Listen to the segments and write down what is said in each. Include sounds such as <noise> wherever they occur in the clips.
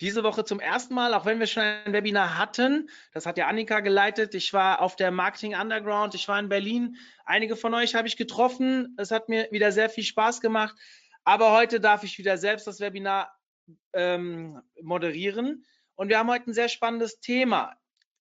diese Woche zum ersten Mal, auch wenn wir schon ein Webinar hatten. Das hat ja Annika geleitet. Ich war auf der Marketing Underground. Ich war in Berlin. Einige von euch habe ich getroffen. Es hat mir wieder sehr viel Spaß gemacht. Aber heute darf ich wieder selbst das Webinar ähm, moderieren. Und wir haben heute ein sehr spannendes Thema.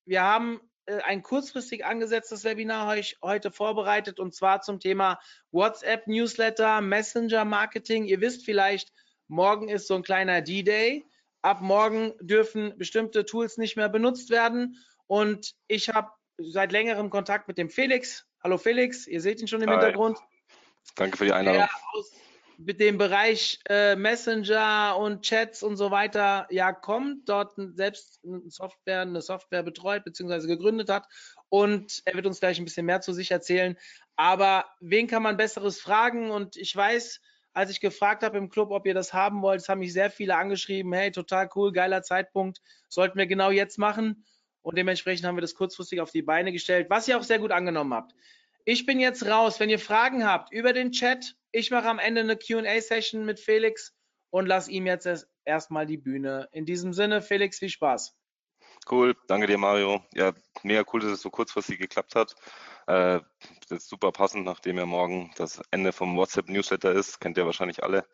Wir haben äh, ein kurzfristig angesetztes Webinar euch heute vorbereitet und zwar zum Thema WhatsApp Newsletter, Messenger Marketing. Ihr wisst vielleicht, morgen ist so ein kleiner D-Day ab morgen dürfen bestimmte Tools nicht mehr benutzt werden. Und ich habe seit längerem Kontakt mit dem Felix. Hallo Felix, ihr seht ihn schon im Hi. Hintergrund. Danke für die Einladung. Der aus mit dem Bereich äh, Messenger und Chats und so weiter ja kommt, dort selbst eine Software, eine Software betreut bzw. gegründet hat. Und er wird uns gleich ein bisschen mehr zu sich erzählen. Aber wen kann man Besseres fragen? Und ich weiß, als ich gefragt habe im Club, ob ihr das haben wollt, es haben mich sehr viele angeschrieben, hey, total cool, geiler Zeitpunkt, sollten wir genau jetzt machen. Und dementsprechend haben wir das kurzfristig auf die Beine gestellt, was ihr auch sehr gut angenommen habt. Ich bin jetzt raus. Wenn ihr Fragen habt über den Chat, ich mache am Ende eine QA-Session mit Felix und lasse ihm jetzt erst- erstmal die Bühne. In diesem Sinne, Felix, viel Spaß. Cool, danke dir, Mario. Ja, mega cool, dass es so kurzfristig geklappt hat. Äh, das ist super passend, nachdem ja morgen das Ende vom WhatsApp-Newsletter ist. Kennt ihr wahrscheinlich alle.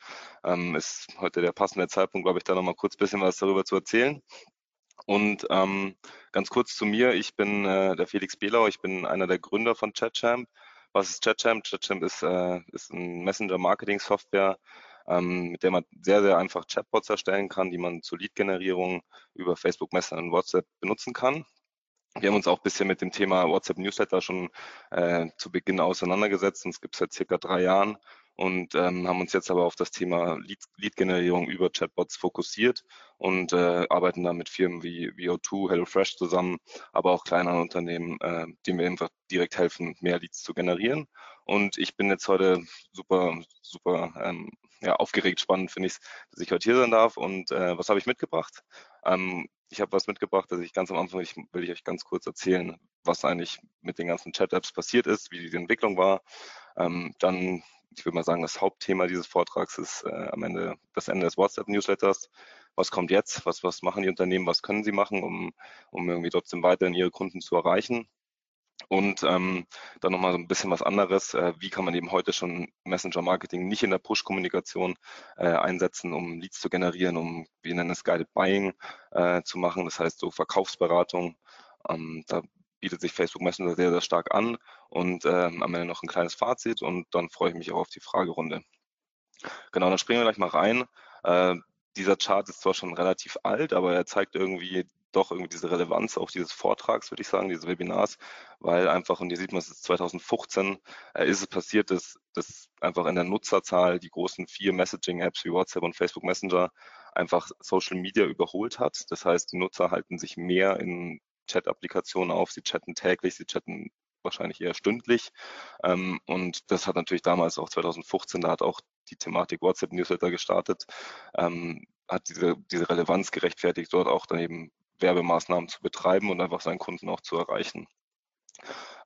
Ähm, ist heute der passende Zeitpunkt, glaube ich, da nochmal kurz ein bisschen was darüber zu erzählen. Und ähm, ganz kurz zu mir, ich bin äh, der Felix Behlau, ich bin einer der Gründer von ChatChamp. Was ist ChatChamp? ChatChamp ist, äh, ist ein Messenger-Marketing-Software, ähm, mit der man sehr, sehr einfach Chatbots erstellen kann, die man zur Lead-Generierung über Facebook Messenger und WhatsApp benutzen kann. Wir haben uns auch ein bisschen mit dem Thema WhatsApp Newsletter schon äh, zu Beginn auseinandergesetzt. Uns gibt es seit circa drei Jahren und ähm, haben uns jetzt aber auf das Thema Lead- Lead-Generierung über Chatbots fokussiert und äh, arbeiten da mit Firmen wie VO2, HelloFresh zusammen, aber auch kleineren Unternehmen, äh, denen wir einfach direkt helfen, mehr Leads zu generieren. Und ich bin jetzt heute super, super ähm, ja, aufgeregt, spannend finde ich dass ich heute hier sein darf. Und äh, was habe ich mitgebracht? Ähm, ich habe was mitgebracht, dass ich ganz am Anfang ich, will ich euch ganz kurz erzählen, was eigentlich mit den ganzen Chat-Apps passiert ist, wie die Entwicklung war. Ähm, dann, ich würde mal sagen, das Hauptthema dieses Vortrags ist äh, am Ende das Ende des WhatsApp-Newsletters. Was kommt jetzt? Was, was machen die Unternehmen? Was können sie machen, um, um irgendwie trotzdem weiterhin ihre Kunden zu erreichen? Und ähm, dann nochmal so ein bisschen was anderes. Äh, wie kann man eben heute schon Messenger-Marketing nicht in der Push-Kommunikation äh, einsetzen, um Leads zu generieren, um, wir nennen es Guided Buying äh, zu machen, das heißt so Verkaufsberatung. Ähm, da bietet sich Facebook Messenger sehr, sehr stark an und ähm, am Ende noch ein kleines Fazit und dann freue ich mich auch auf die Fragerunde. Genau, dann springen wir gleich mal rein. Äh, dieser Chart ist zwar schon relativ alt, aber er zeigt irgendwie doch irgendwie diese Relevanz auch dieses Vortrags, würde ich sagen, dieses Webinars, weil einfach, und hier sieht man es ist 2015, äh, ist es passiert, dass, dass einfach in der Nutzerzahl die großen vier Messaging-Apps wie WhatsApp und Facebook Messenger einfach Social Media überholt hat. Das heißt, die Nutzer halten sich mehr in Chat-Applikationen auf, sie chatten täglich, sie chatten wahrscheinlich eher stündlich. Ähm, und das hat natürlich damals auch 2015, da hat auch die Thematik WhatsApp-Newsletter gestartet, ähm, hat diese, diese Relevanz gerechtfertigt, dort auch dann eben Werbemaßnahmen zu betreiben und einfach seinen Kunden auch zu erreichen.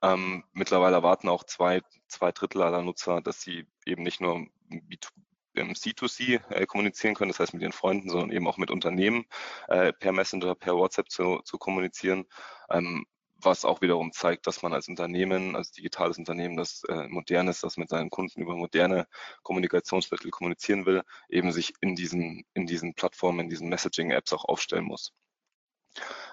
Ähm, mittlerweile erwarten auch zwei, zwei Drittel aller Nutzer, dass sie eben nicht nur B2, im C2C äh, kommunizieren können, das heißt mit ihren Freunden, sondern eben auch mit Unternehmen äh, per Messenger, per WhatsApp zu, zu kommunizieren. Ähm, was auch wiederum zeigt, dass man als Unternehmen, als digitales Unternehmen, das äh, modern ist, das mit seinen Kunden über moderne Kommunikationsmittel kommunizieren will, eben sich in diesen, in diesen Plattformen, in diesen Messaging-Apps auch aufstellen muss.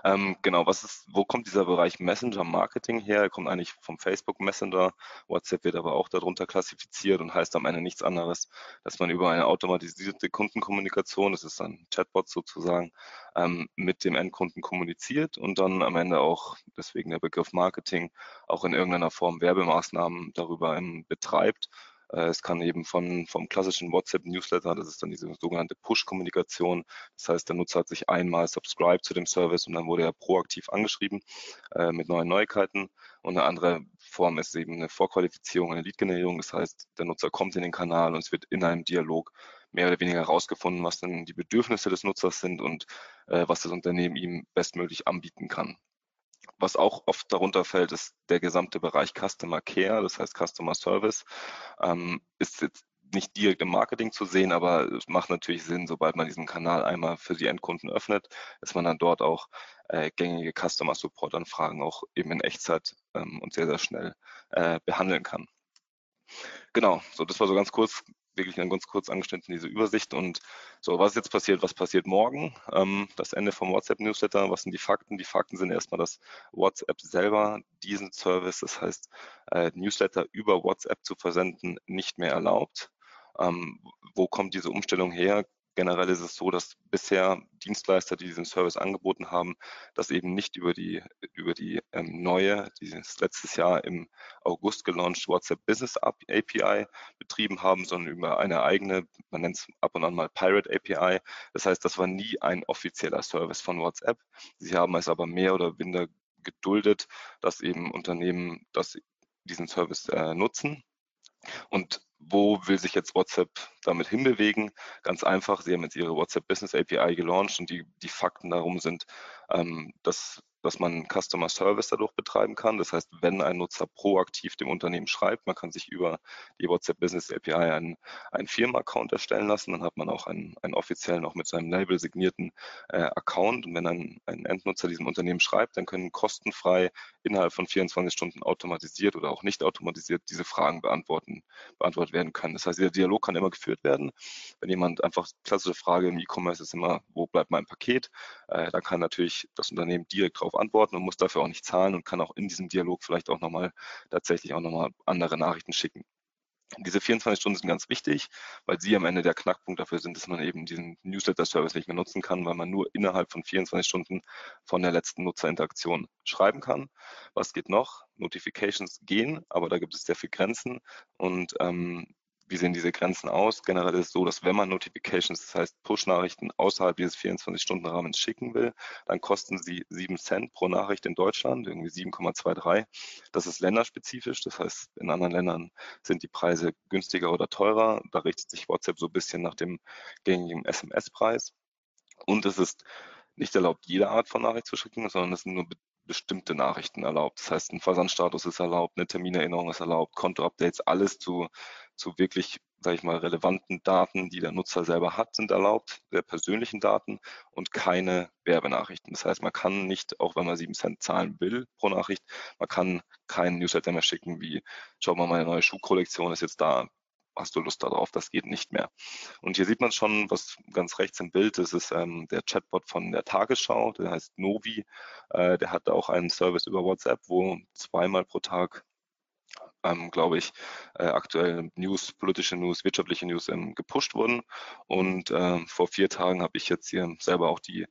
Ähm, genau, was ist, wo kommt dieser Bereich Messenger Marketing her? Er kommt eigentlich vom Facebook Messenger. WhatsApp wird aber auch darunter klassifiziert und heißt am Ende nichts anderes, dass man über eine automatisierte Kundenkommunikation, das ist ein Chatbot sozusagen, ähm, mit dem Endkunden kommuniziert und dann am Ende auch, deswegen der Begriff Marketing, auch in irgendeiner Form Werbemaßnahmen darüber betreibt es kann eben von, vom klassischen WhatsApp-Newsletter, das ist dann diese sogenannte Push-Kommunikation. Das heißt, der Nutzer hat sich einmal subscribed zu dem Service und dann wurde er proaktiv angeschrieben äh, mit neuen Neuigkeiten. Und eine andere Form ist eben eine Vorqualifizierung, eine Lead-Generierung. Das heißt, der Nutzer kommt in den Kanal und es wird in einem Dialog mehr oder weniger herausgefunden, was denn die Bedürfnisse des Nutzers sind und äh, was das Unternehmen ihm bestmöglich anbieten kann. Was auch oft darunter fällt, ist der gesamte Bereich Customer Care, das heißt Customer Service. Ähm, ist jetzt nicht direkt im Marketing zu sehen, aber es macht natürlich Sinn, sobald man diesen Kanal einmal für die Endkunden öffnet, dass man dann dort auch äh, gängige Customer Support Anfragen auch eben in Echtzeit ähm, und sehr, sehr schnell äh, behandeln kann. Genau, so das war so ganz kurz wirklich ganz kurz angeschnitten, diese Übersicht. Und so, was ist jetzt passiert? Was passiert morgen? Ähm, das Ende vom WhatsApp-Newsletter. Was sind die Fakten? Die Fakten sind erstmal, dass WhatsApp selber diesen Service, das heißt äh, Newsletter über WhatsApp zu versenden, nicht mehr erlaubt. Ähm, wo kommt diese Umstellung her? Generell ist es so, dass bisher Dienstleister, die diesen Service angeboten haben, das eben nicht über die, über die ähm, neue, dieses letztes Jahr im August gelauncht WhatsApp Business API betrieben haben, sondern über eine eigene, man nennt es ab und an mal Pirate API. Das heißt, das war nie ein offizieller Service von WhatsApp. Sie haben es aber mehr oder minder geduldet, dass eben Unternehmen das, diesen Service äh, nutzen. Und wo will sich jetzt WhatsApp damit hinbewegen? Ganz einfach, sie haben jetzt ihre WhatsApp Business API gelauncht und die, die Fakten darum sind, ähm, dass dass man Customer Service dadurch betreiben kann. Das heißt, wenn ein Nutzer proaktiv dem Unternehmen schreibt, man kann sich über die WhatsApp Business API einen, einen Firma-Account erstellen lassen, dann hat man auch einen, einen offiziellen, auch mit seinem Label signierten äh, Account. Und wenn ein, ein Endnutzer diesem Unternehmen schreibt, dann können kostenfrei innerhalb von 24 Stunden automatisiert oder auch nicht automatisiert diese Fragen beantworten, beantwortet werden können. Das heißt, der Dialog kann immer geführt werden. Wenn jemand einfach klassische Frage im E-Commerce ist immer, wo bleibt mein Paket? Äh, dann kann natürlich das Unternehmen direkt darauf darauf antworten und muss dafür auch nicht zahlen und kann auch in diesem Dialog vielleicht auch nochmal tatsächlich auch nochmal andere Nachrichten schicken. Diese 24 Stunden sind ganz wichtig, weil sie am Ende der Knackpunkt dafür sind, dass man eben diesen Newsletter-Service nicht mehr nutzen kann, weil man nur innerhalb von 24 Stunden von der letzten Nutzerinteraktion schreiben kann. Was geht noch? Notifications gehen, aber da gibt es sehr viele Grenzen und ähm, wie sehen diese Grenzen aus? Generell ist es so, dass wenn man Notifications, das heißt Push-Nachrichten außerhalb dieses 24-Stunden-Rahmens schicken will, dann kosten sie 7 Cent pro Nachricht in Deutschland, irgendwie 7,23. Das ist länderspezifisch, das heißt, in anderen Ländern sind die Preise günstiger oder teurer. Da richtet sich WhatsApp so ein bisschen nach dem gängigen SMS-Preis. Und es ist nicht erlaubt, jede Art von Nachricht zu schicken, sondern es sind nur bestimmte Nachrichten erlaubt. Das heißt, ein Versandstatus ist erlaubt, eine Terminerinnerung ist erlaubt, Kontoupdates, alles zu, zu wirklich, sage ich mal, relevanten Daten, die der Nutzer selber hat, sind erlaubt, der persönlichen Daten und keine Werbenachrichten. Das heißt, man kann nicht, auch wenn man sieben Cent zahlen will pro Nachricht, man kann keinen Newsletter mehr schicken wie, schau mal, meine neue Schuhkollektion ist jetzt da, hast du Lust darauf, das geht nicht mehr. Und hier sieht man schon, was ganz rechts im Bild ist, ist ähm, der Chatbot von der Tagesschau, der heißt Novi. Äh, der hat auch einen Service über WhatsApp, wo zweimal pro Tag ähm, glaube ich, äh, aktuell News, politische News, wirtschaftliche News ähm, gepusht wurden. Und äh, vor vier Tagen habe ich jetzt hier selber auch die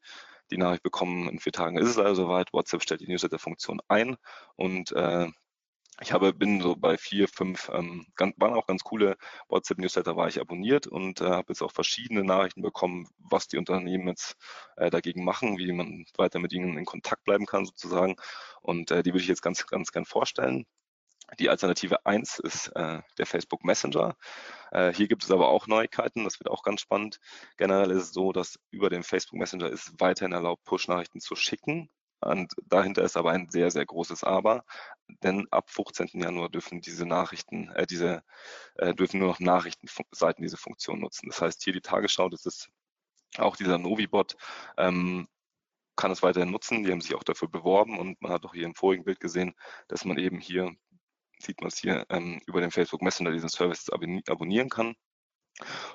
die Nachricht bekommen, in vier Tagen ist es also soweit. WhatsApp stellt die Newsletter-Funktion ein und äh, ich habe, bin so bei vier, fünf, ähm, ganz, waren auch ganz coole WhatsApp-Newsletter, war ich abonniert und äh, habe jetzt auch verschiedene Nachrichten bekommen, was die Unternehmen jetzt äh, dagegen machen, wie man weiter mit ihnen in Kontakt bleiben kann sozusagen. Und äh, die würde ich jetzt ganz, ganz gern vorstellen. Die Alternative 1 ist äh, der Facebook Messenger. Äh, hier gibt es aber auch Neuigkeiten, das wird auch ganz spannend. Generell ist es so, dass über den Facebook Messenger ist weiterhin erlaubt, Push-Nachrichten zu schicken. Und dahinter ist aber ein sehr, sehr großes Aber, denn ab 15. Januar dürfen diese Nachrichten, äh, diese äh, dürfen nur noch Nachrichtenseiten diese Funktion nutzen. Das heißt, hier die Tagesschau, das ist auch dieser Novibot, ähm, kann es weiterhin nutzen. Die haben sich auch dafür beworben und man hat auch hier im vorigen Bild gesehen, dass man eben hier, sieht man es hier, ähm, über den Facebook Messenger diesen Service abonnieren kann.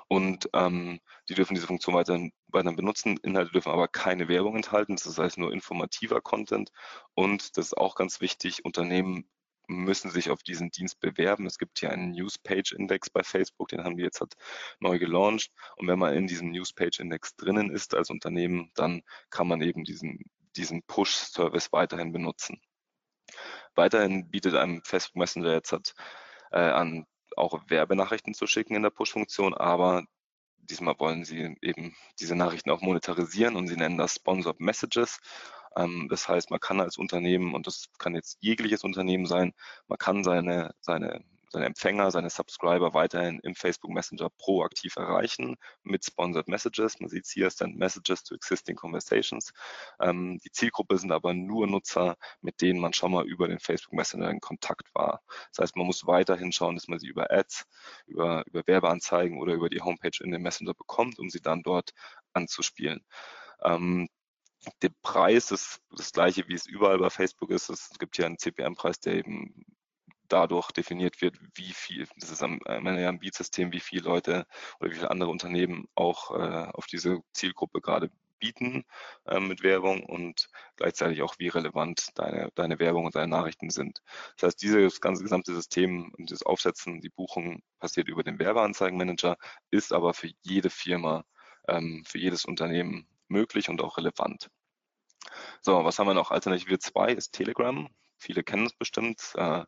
Und ähm, die dürfen diese Funktion weiterhin, weiterhin benutzen. Inhalte dürfen aber keine Werbung enthalten, das heißt nur informativer Content. Und das ist auch ganz wichtig, Unternehmen müssen sich auf diesen Dienst bewerben. Es gibt hier einen Newspage-Index bei Facebook, den haben wir jetzt halt neu gelauncht. Und wenn man in diesem Newspage-Index drinnen ist als Unternehmen, dann kann man eben diesen, diesen Push-Service weiterhin benutzen. Weiterhin bietet einem Facebook Messenger jetzt halt, äh, an auch Werbenachrichten zu schicken in der Push-Funktion, aber diesmal wollen sie eben diese Nachrichten auch monetarisieren und sie nennen das Sponsored Messages. Ähm, das heißt, man kann als Unternehmen, und das kann jetzt jegliches Unternehmen sein, man kann seine, seine seine Empfänger, seine Subscriber weiterhin im Facebook Messenger proaktiv erreichen mit Sponsored Messages. Man sieht hier Send Messages to Existing Conversations. Ähm, die Zielgruppe sind aber nur Nutzer, mit denen man schon mal über den Facebook Messenger in Kontakt war. Das heißt, man muss weiterhin schauen, dass man sie über Ads, über, über Werbeanzeigen oder über die Homepage in den Messenger bekommt, um sie dann dort anzuspielen. Ähm, der Preis ist das gleiche, wie es überall bei Facebook ist. Es gibt hier einen CPM-Preis, der eben dadurch definiert wird, wie viel, das ist am Ende ja ein Beat-System, wie viele Leute oder wie viele andere Unternehmen auch äh, auf diese Zielgruppe gerade bieten äh, mit Werbung und gleichzeitig auch, wie relevant deine, deine Werbung und deine Nachrichten sind. Das heißt, dieses ganze gesamte System und das Aufsetzen, die Buchung passiert über den Werbeanzeigenmanager, ist aber für jede Firma, ähm, für jedes Unternehmen möglich und auch relevant. So, was haben wir noch? Alternative 2 ist Telegram. Viele kennen es bestimmt. Äh,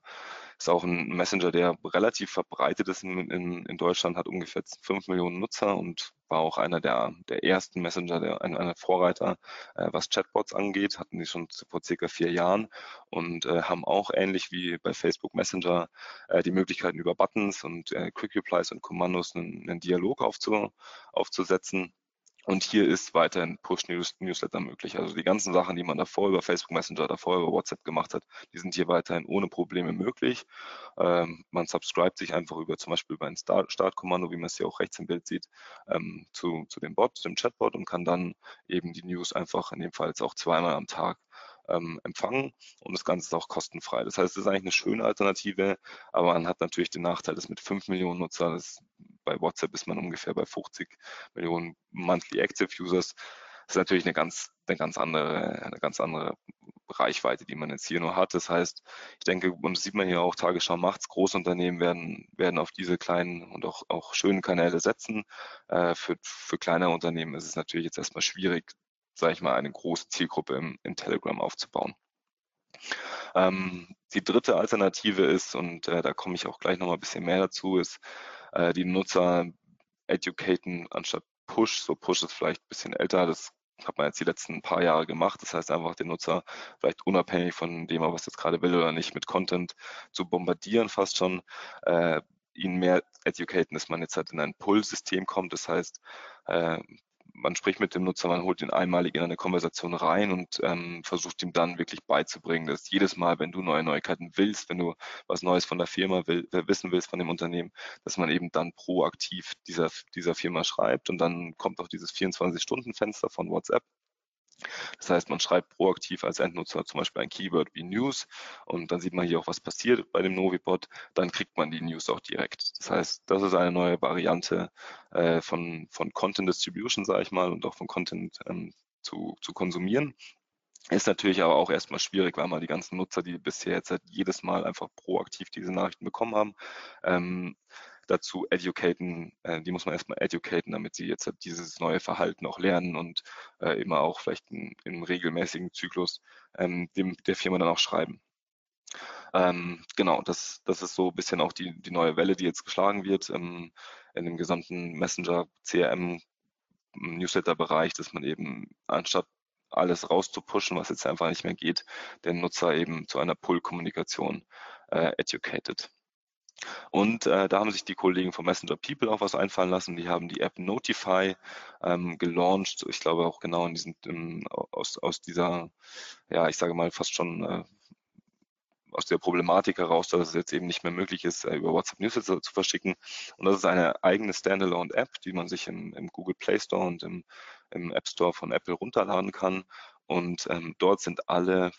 ist auch ein Messenger, der relativ verbreitet ist in, in, in Deutschland, hat ungefähr 5 Millionen Nutzer und war auch einer der, der ersten Messenger, der, einer der Vorreiter, äh, was Chatbots angeht, hatten die schon vor circa vier Jahren und äh, haben auch ähnlich wie bei Facebook Messenger äh, die Möglichkeiten über Buttons und äh, Quick Replies und Kommandos einen, einen Dialog aufzu, aufzusetzen und hier ist weiterhin Push-Newsletter möglich. Also die ganzen Sachen, die man davor über Facebook Messenger, davor über WhatsApp gemacht hat, die sind hier weiterhin ohne Probleme möglich. Ähm, man subscribt sich einfach über zum Beispiel über ein Start Startkommando, wie man es hier auch rechts im Bild sieht, ähm, zu, zu dem Bot, dem Chatbot und kann dann eben die News einfach in dem Fall jetzt auch zweimal am Tag ähm, empfangen und das Ganze ist auch kostenfrei. Das heißt, es ist eigentlich eine schöne Alternative, aber man hat natürlich den Nachteil, dass mit 5 Millionen Nutzer, das, bei WhatsApp ist man ungefähr bei 50 Millionen Monthly Active Users, das ist natürlich eine ganz, eine ganz andere, eine ganz andere Reichweite, die man jetzt hier nur hat. Das heißt, ich denke, und das sieht man hier auch, Tagesschau macht's, Großunternehmen werden, werden auf diese kleinen und auch, auch schönen Kanäle setzen. Äh, für, für kleine Unternehmen ist es natürlich jetzt erstmal schwierig, sage ich mal, eine große Zielgruppe im, in Telegram aufzubauen. Ähm, die dritte Alternative ist, und äh, da komme ich auch gleich nochmal ein bisschen mehr dazu, ist äh, die Nutzer educaten anstatt Push. So Push ist vielleicht ein bisschen älter, das hat man jetzt die letzten paar Jahre gemacht. Das heißt einfach den Nutzer vielleicht unabhängig von dem, was jetzt gerade will oder nicht, mit Content zu bombardieren fast schon. Äh, ihn mehr educaten, dass man jetzt halt in ein Pull-System kommt. Das heißt, äh, man spricht mit dem Nutzer, man holt ihn einmalig in eine Konversation rein und ähm, versucht ihm dann wirklich beizubringen, dass jedes Mal, wenn du neue Neuigkeiten willst, wenn du was Neues von der Firma will, äh, wissen willst, von dem Unternehmen, dass man eben dann proaktiv dieser, dieser Firma schreibt und dann kommt auch dieses 24-Stunden-Fenster von WhatsApp das heißt, man schreibt proaktiv als Endnutzer zum Beispiel ein Keyword wie News und dann sieht man hier auch, was passiert bei dem Novibot. Dann kriegt man die News auch direkt. Das heißt, das ist eine neue Variante äh, von, von Content Distribution, sage ich mal, und auch von Content ähm, zu, zu konsumieren. Ist natürlich aber auch erstmal schwierig, weil man die ganzen Nutzer, die bisher jetzt halt jedes Mal einfach proaktiv diese Nachrichten bekommen haben, ähm, dazu educaten, äh, die muss man erstmal educaten, damit sie jetzt halt dieses neue Verhalten auch lernen und äh, immer auch vielleicht in, im regelmäßigen Zyklus ähm, dem, der Firma dann auch schreiben. Ähm, genau, das, das ist so ein bisschen auch die, die neue Welle, die jetzt geschlagen wird ähm, in dem gesamten Messenger, CRM, Newsletter-Bereich, dass man eben anstatt alles rauszupushen, was jetzt einfach nicht mehr geht, den Nutzer eben zu einer Pull-Kommunikation äh, educated. Und äh, da haben sich die Kollegen von Messenger People auch was einfallen lassen. Die haben die App Notify ähm, gelauncht. Ich glaube auch genau in diesem, in, aus, aus dieser, ja, ich sage mal fast schon äh, aus der Problematik heraus, dass es jetzt eben nicht mehr möglich ist, äh, über WhatsApp Newsletter zu verschicken. Und das ist eine eigene Standalone-App, die man sich im, im, Google Play Store und im, im, App Store von Apple runterladen kann. Und ähm, dort sind alle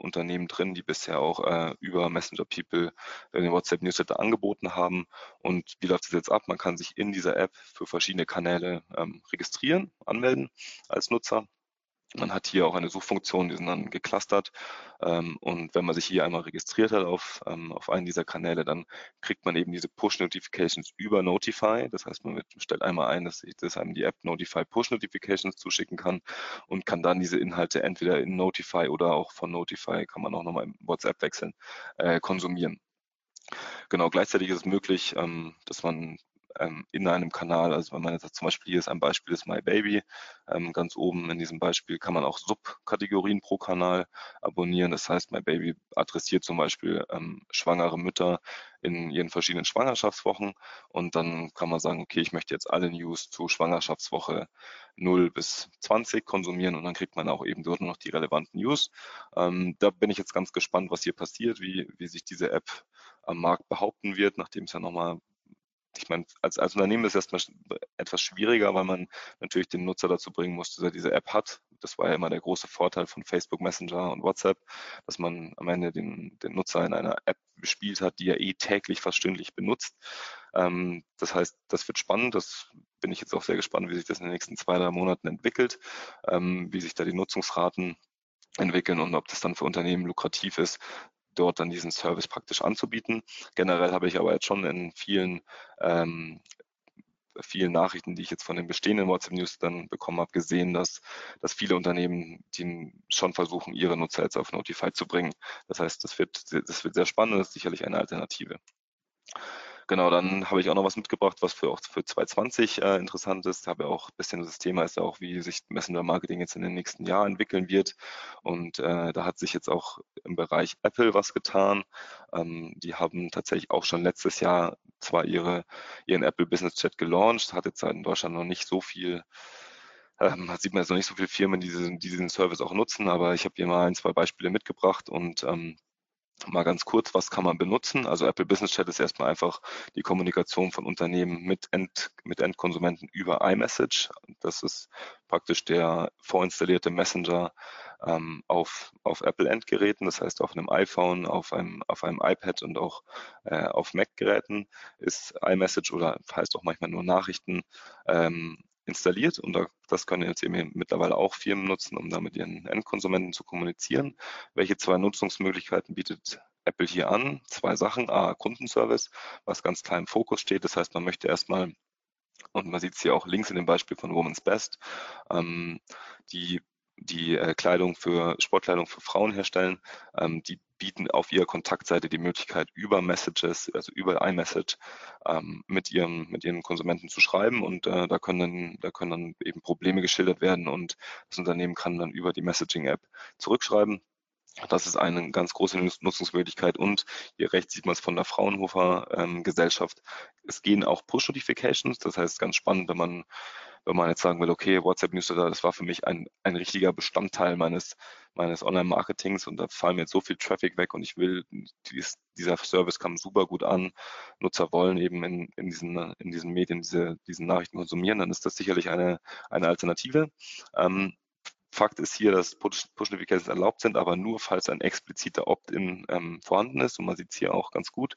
Unternehmen drin, die bisher auch äh, über Messenger People den WhatsApp Newsletter angeboten haben. Und wie läuft es jetzt ab? Man kann sich in dieser App für verschiedene Kanäle ähm, registrieren, anmelden als Nutzer man hat hier auch eine Suchfunktion, die sind dann geclustert. Ähm, und wenn man sich hier einmal registriert hat auf, ähm, auf einen dieser Kanäle, dann kriegt man eben diese Push-Notifications über Notify. Das heißt, man stellt einmal ein, dass, ich, dass einem die App Notify Push-Notifications zuschicken kann und kann dann diese Inhalte entweder in Notify oder auch von Notify, kann man auch nochmal im WhatsApp wechseln, äh, konsumieren. genau, gleichzeitig ist es möglich, ähm, dass man ähm, in einem Kanal, also wenn man jetzt zum Beispiel hier ist ein Beispiel ist My Baby, ähm, ganz oben in diesem Beispiel kann man auch Subkategorien pro Kanal abonnieren. Das heißt, My Baby adressiert zum Beispiel ähm, schwangere Mütter in ihren verschiedenen Schwangerschaftswochen und dann kann man sagen, okay, ich möchte jetzt alle News zu Schwangerschaftswoche 0 bis 20 konsumieren und dann kriegt man auch eben dort noch die relevanten News. Ähm, da bin ich jetzt ganz gespannt, was hier passiert, wie, wie sich diese App am Markt behaupten wird, nachdem es ja nochmal ich meine, als, als Unternehmen ist es erstmal etwas schwieriger, weil man natürlich den Nutzer dazu bringen muss, dass er diese App hat. Das war ja immer der große Vorteil von Facebook Messenger und WhatsApp, dass man am Ende den, den Nutzer in einer App bespielt hat, die er eh täglich fast stündlich benutzt. Ähm, das heißt, das wird spannend. Das bin ich jetzt auch sehr gespannt, wie sich das in den nächsten zwei, drei Monaten entwickelt, ähm, wie sich da die Nutzungsraten entwickeln und ob das dann für Unternehmen lukrativ ist, dort dann diesen Service praktisch anzubieten. Generell habe ich aber jetzt schon in vielen ähm, vielen Nachrichten, die ich jetzt von den bestehenden WhatsApp-News dann bekommen habe, gesehen, dass, dass viele Unternehmen die schon versuchen, ihre Nutzer jetzt auf Notify zu bringen. Das heißt, das wird, das wird sehr spannend, das ist sicherlich eine Alternative. Genau, dann habe ich auch noch was mitgebracht, was für auch für 2020 äh, interessant ist. Habe auch ein bisschen das Thema ist ja auch, wie sich Messenger Marketing jetzt in den nächsten Jahren entwickeln wird. Und äh, da hat sich jetzt auch im Bereich Apple was getan. Ähm, die haben tatsächlich auch schon letztes Jahr zwar ihre, ihren Apple Business Chat gelauncht, hat jetzt in Deutschland noch nicht so viel ähm, sieht man jetzt noch nicht so viele Firmen, die diesen, die diesen Service auch nutzen, aber ich habe hier mal ein, zwei Beispiele mitgebracht und ähm, Mal ganz kurz, was kann man benutzen? Also Apple Business Chat ist erstmal einfach die Kommunikation von Unternehmen mit, End, mit Endkonsumenten über iMessage. Das ist praktisch der vorinstallierte Messenger ähm, auf, auf Apple-Endgeräten, das heißt auf einem iPhone, auf einem, auf einem iPad und auch äh, auf Mac-Geräten ist iMessage oder heißt auch manchmal nur Nachrichten ähm, installiert und das können jetzt eben mittlerweile auch Firmen nutzen, um da mit ihren Endkonsumenten zu kommunizieren. Welche zwei Nutzungsmöglichkeiten bietet Apple hier an? Zwei Sachen. A, Kundenservice, was ganz klar im Fokus steht. Das heißt, man möchte erstmal und man sieht es hier auch links in dem Beispiel von Woman's Best, ähm, die die äh, Kleidung für Sportkleidung für Frauen herstellen. Ähm, die bieten auf ihrer Kontaktseite die Möglichkeit, über Messages, also über iMessage, ähm, mit, ihren, mit ihren Konsumenten zu schreiben und äh, da, können dann, da können dann eben Probleme geschildert werden und das Unternehmen kann dann über die Messaging-App zurückschreiben. Das ist eine ganz große Nutzungsmöglichkeit und hier rechts sieht man es von der Fraunhofer ähm, Gesellschaft. Es gehen auch Push-Notifications, das heißt ganz spannend, wenn man wenn man jetzt sagen will, okay, WhatsApp Newsletter, das war für mich ein, ein richtiger Bestandteil meines, meines Online-Marketings und da fallen mir jetzt so viel Traffic weg und ich will, dies, dieser Service kam super gut an, Nutzer wollen eben in, in, diesen, in diesen Medien diese, diesen Nachrichten konsumieren, dann ist das sicherlich eine, eine Alternative. Ähm, Fakt ist hier, dass Push-Notifications erlaubt sind, aber nur, falls ein expliziter Opt-in ähm, vorhanden ist. Und man sieht es hier auch ganz gut.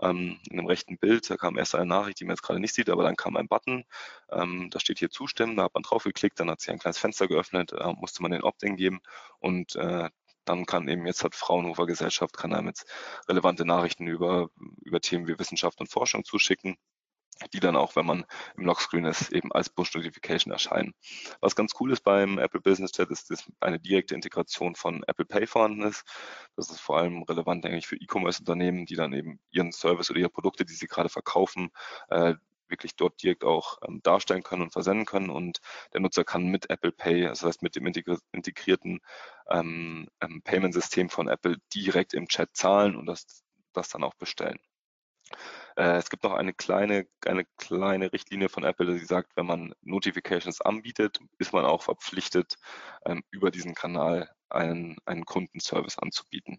Ähm, in dem rechten Bild, da kam erst eine Nachricht, die man jetzt gerade nicht sieht, aber dann kam ein Button. Ähm, da steht hier Zustimmen, da hat man drauf geklickt, dann hat sich ein kleines Fenster geöffnet, da musste man den Opt-in geben und äh, dann kann eben, jetzt hat Fraunhofer Gesellschaft, kann einem jetzt relevante Nachrichten über, über Themen wie Wissenschaft und Forschung zuschicken die dann auch, wenn man im Lockscreen ist, eben als Push-Notification erscheinen. Was ganz cool ist beim Apple Business Chat, ist, dass eine direkte Integration von Apple Pay vorhanden ist. Das ist vor allem relevant eigentlich für E-Commerce-Unternehmen, die dann eben ihren Service oder ihre Produkte, die sie gerade verkaufen, äh, wirklich dort direkt auch ähm, darstellen können und versenden können. Und der Nutzer kann mit Apple Pay, das heißt mit dem integrierten ähm, ähm, Payment-System von Apple direkt im Chat zahlen und das, das dann auch bestellen. Äh, es gibt noch eine kleine, eine kleine Richtlinie von Apple, die sagt, wenn man Notifications anbietet, ist man auch verpflichtet, ähm, über diesen Kanal einen, einen Kundenservice anzubieten.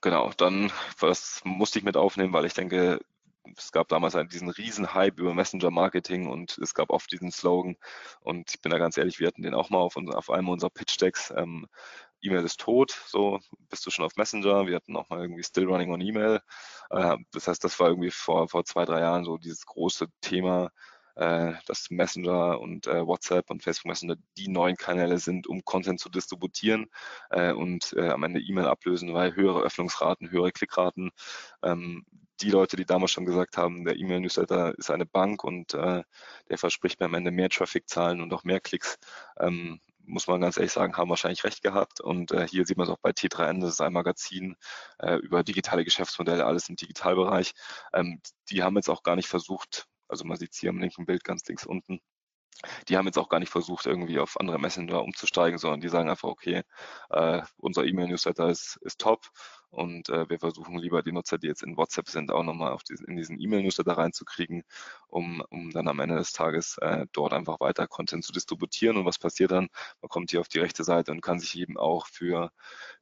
Genau, dann was musste ich mit aufnehmen, weil ich denke, es gab damals diesen riesen Hype über Messenger-Marketing und es gab oft diesen Slogan und ich bin da ganz ehrlich, wir hatten den auch mal auf, auf einem unserer Pitch-Decks, ähm, E-Mail ist tot, so bist du schon auf Messenger. Wir hatten auch mal irgendwie Still Running on E-Mail. Äh, das heißt, das war irgendwie vor, vor zwei, drei Jahren so dieses große Thema, äh, dass Messenger und äh, WhatsApp und Facebook Messenger die neuen Kanäle sind, um Content zu distributieren und am Ende E-Mail ablösen, weil höhere Öffnungsraten, höhere Klickraten. Ähm, die Leute, die damals schon gesagt haben, der E-Mail-Newsletter ist eine Bank und der verspricht mir am Ende mehr Traffic-Zahlen und auch mehr Klicks, ähm, muss man ganz ehrlich sagen, haben wahrscheinlich recht gehabt. Und äh, hier sieht man es auch bei T3N, das ist ein Magazin äh, über digitale Geschäftsmodelle, alles im Digitalbereich. Ähm, die haben jetzt auch gar nicht versucht, also man sieht es hier im linken Bild ganz links unten, die haben jetzt auch gar nicht versucht, irgendwie auf andere Messenger umzusteigen, sondern die sagen einfach, okay, äh, unser E-Mail-Newsletter ist, ist top und äh, wir versuchen lieber die Nutzer, die jetzt in WhatsApp sind, auch nochmal auf diesen, in diesen E-Mail-Newsletter reinzukriegen, um, um dann am Ende des Tages äh, dort einfach weiter Content zu distributieren. Und was passiert dann? Man kommt hier auf die rechte Seite und kann sich eben auch für,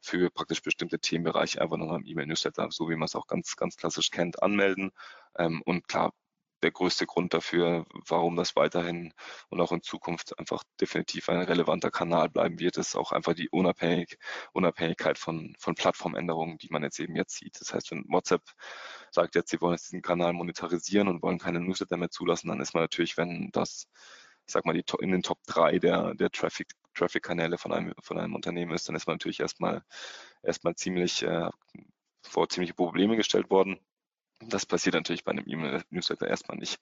für praktisch bestimmte Themenbereiche einfach nochmal im E-Mail-Newsletter, so wie man es auch ganz, ganz klassisch kennt, anmelden. Ähm, und klar, der größte Grund dafür, warum das weiterhin und auch in Zukunft einfach definitiv ein relevanter Kanal bleiben wird, ist auch einfach die Unabhängig, Unabhängigkeit von, von Plattformänderungen, die man jetzt eben jetzt sieht. Das heißt, wenn WhatsApp sagt jetzt, sie wollen jetzt diesen Kanal monetarisieren und wollen keine Newsletter mehr zulassen, dann ist man natürlich, wenn das, ich sag mal, die, in den Top 3 der, der Traffic, Traffic-Kanäle von einem, von einem Unternehmen ist, dann ist man natürlich erstmal, erstmal ziemlich, äh, vor ziemliche Probleme gestellt worden. Das passiert natürlich bei einem E-Mail-Newsletter erstmal nicht.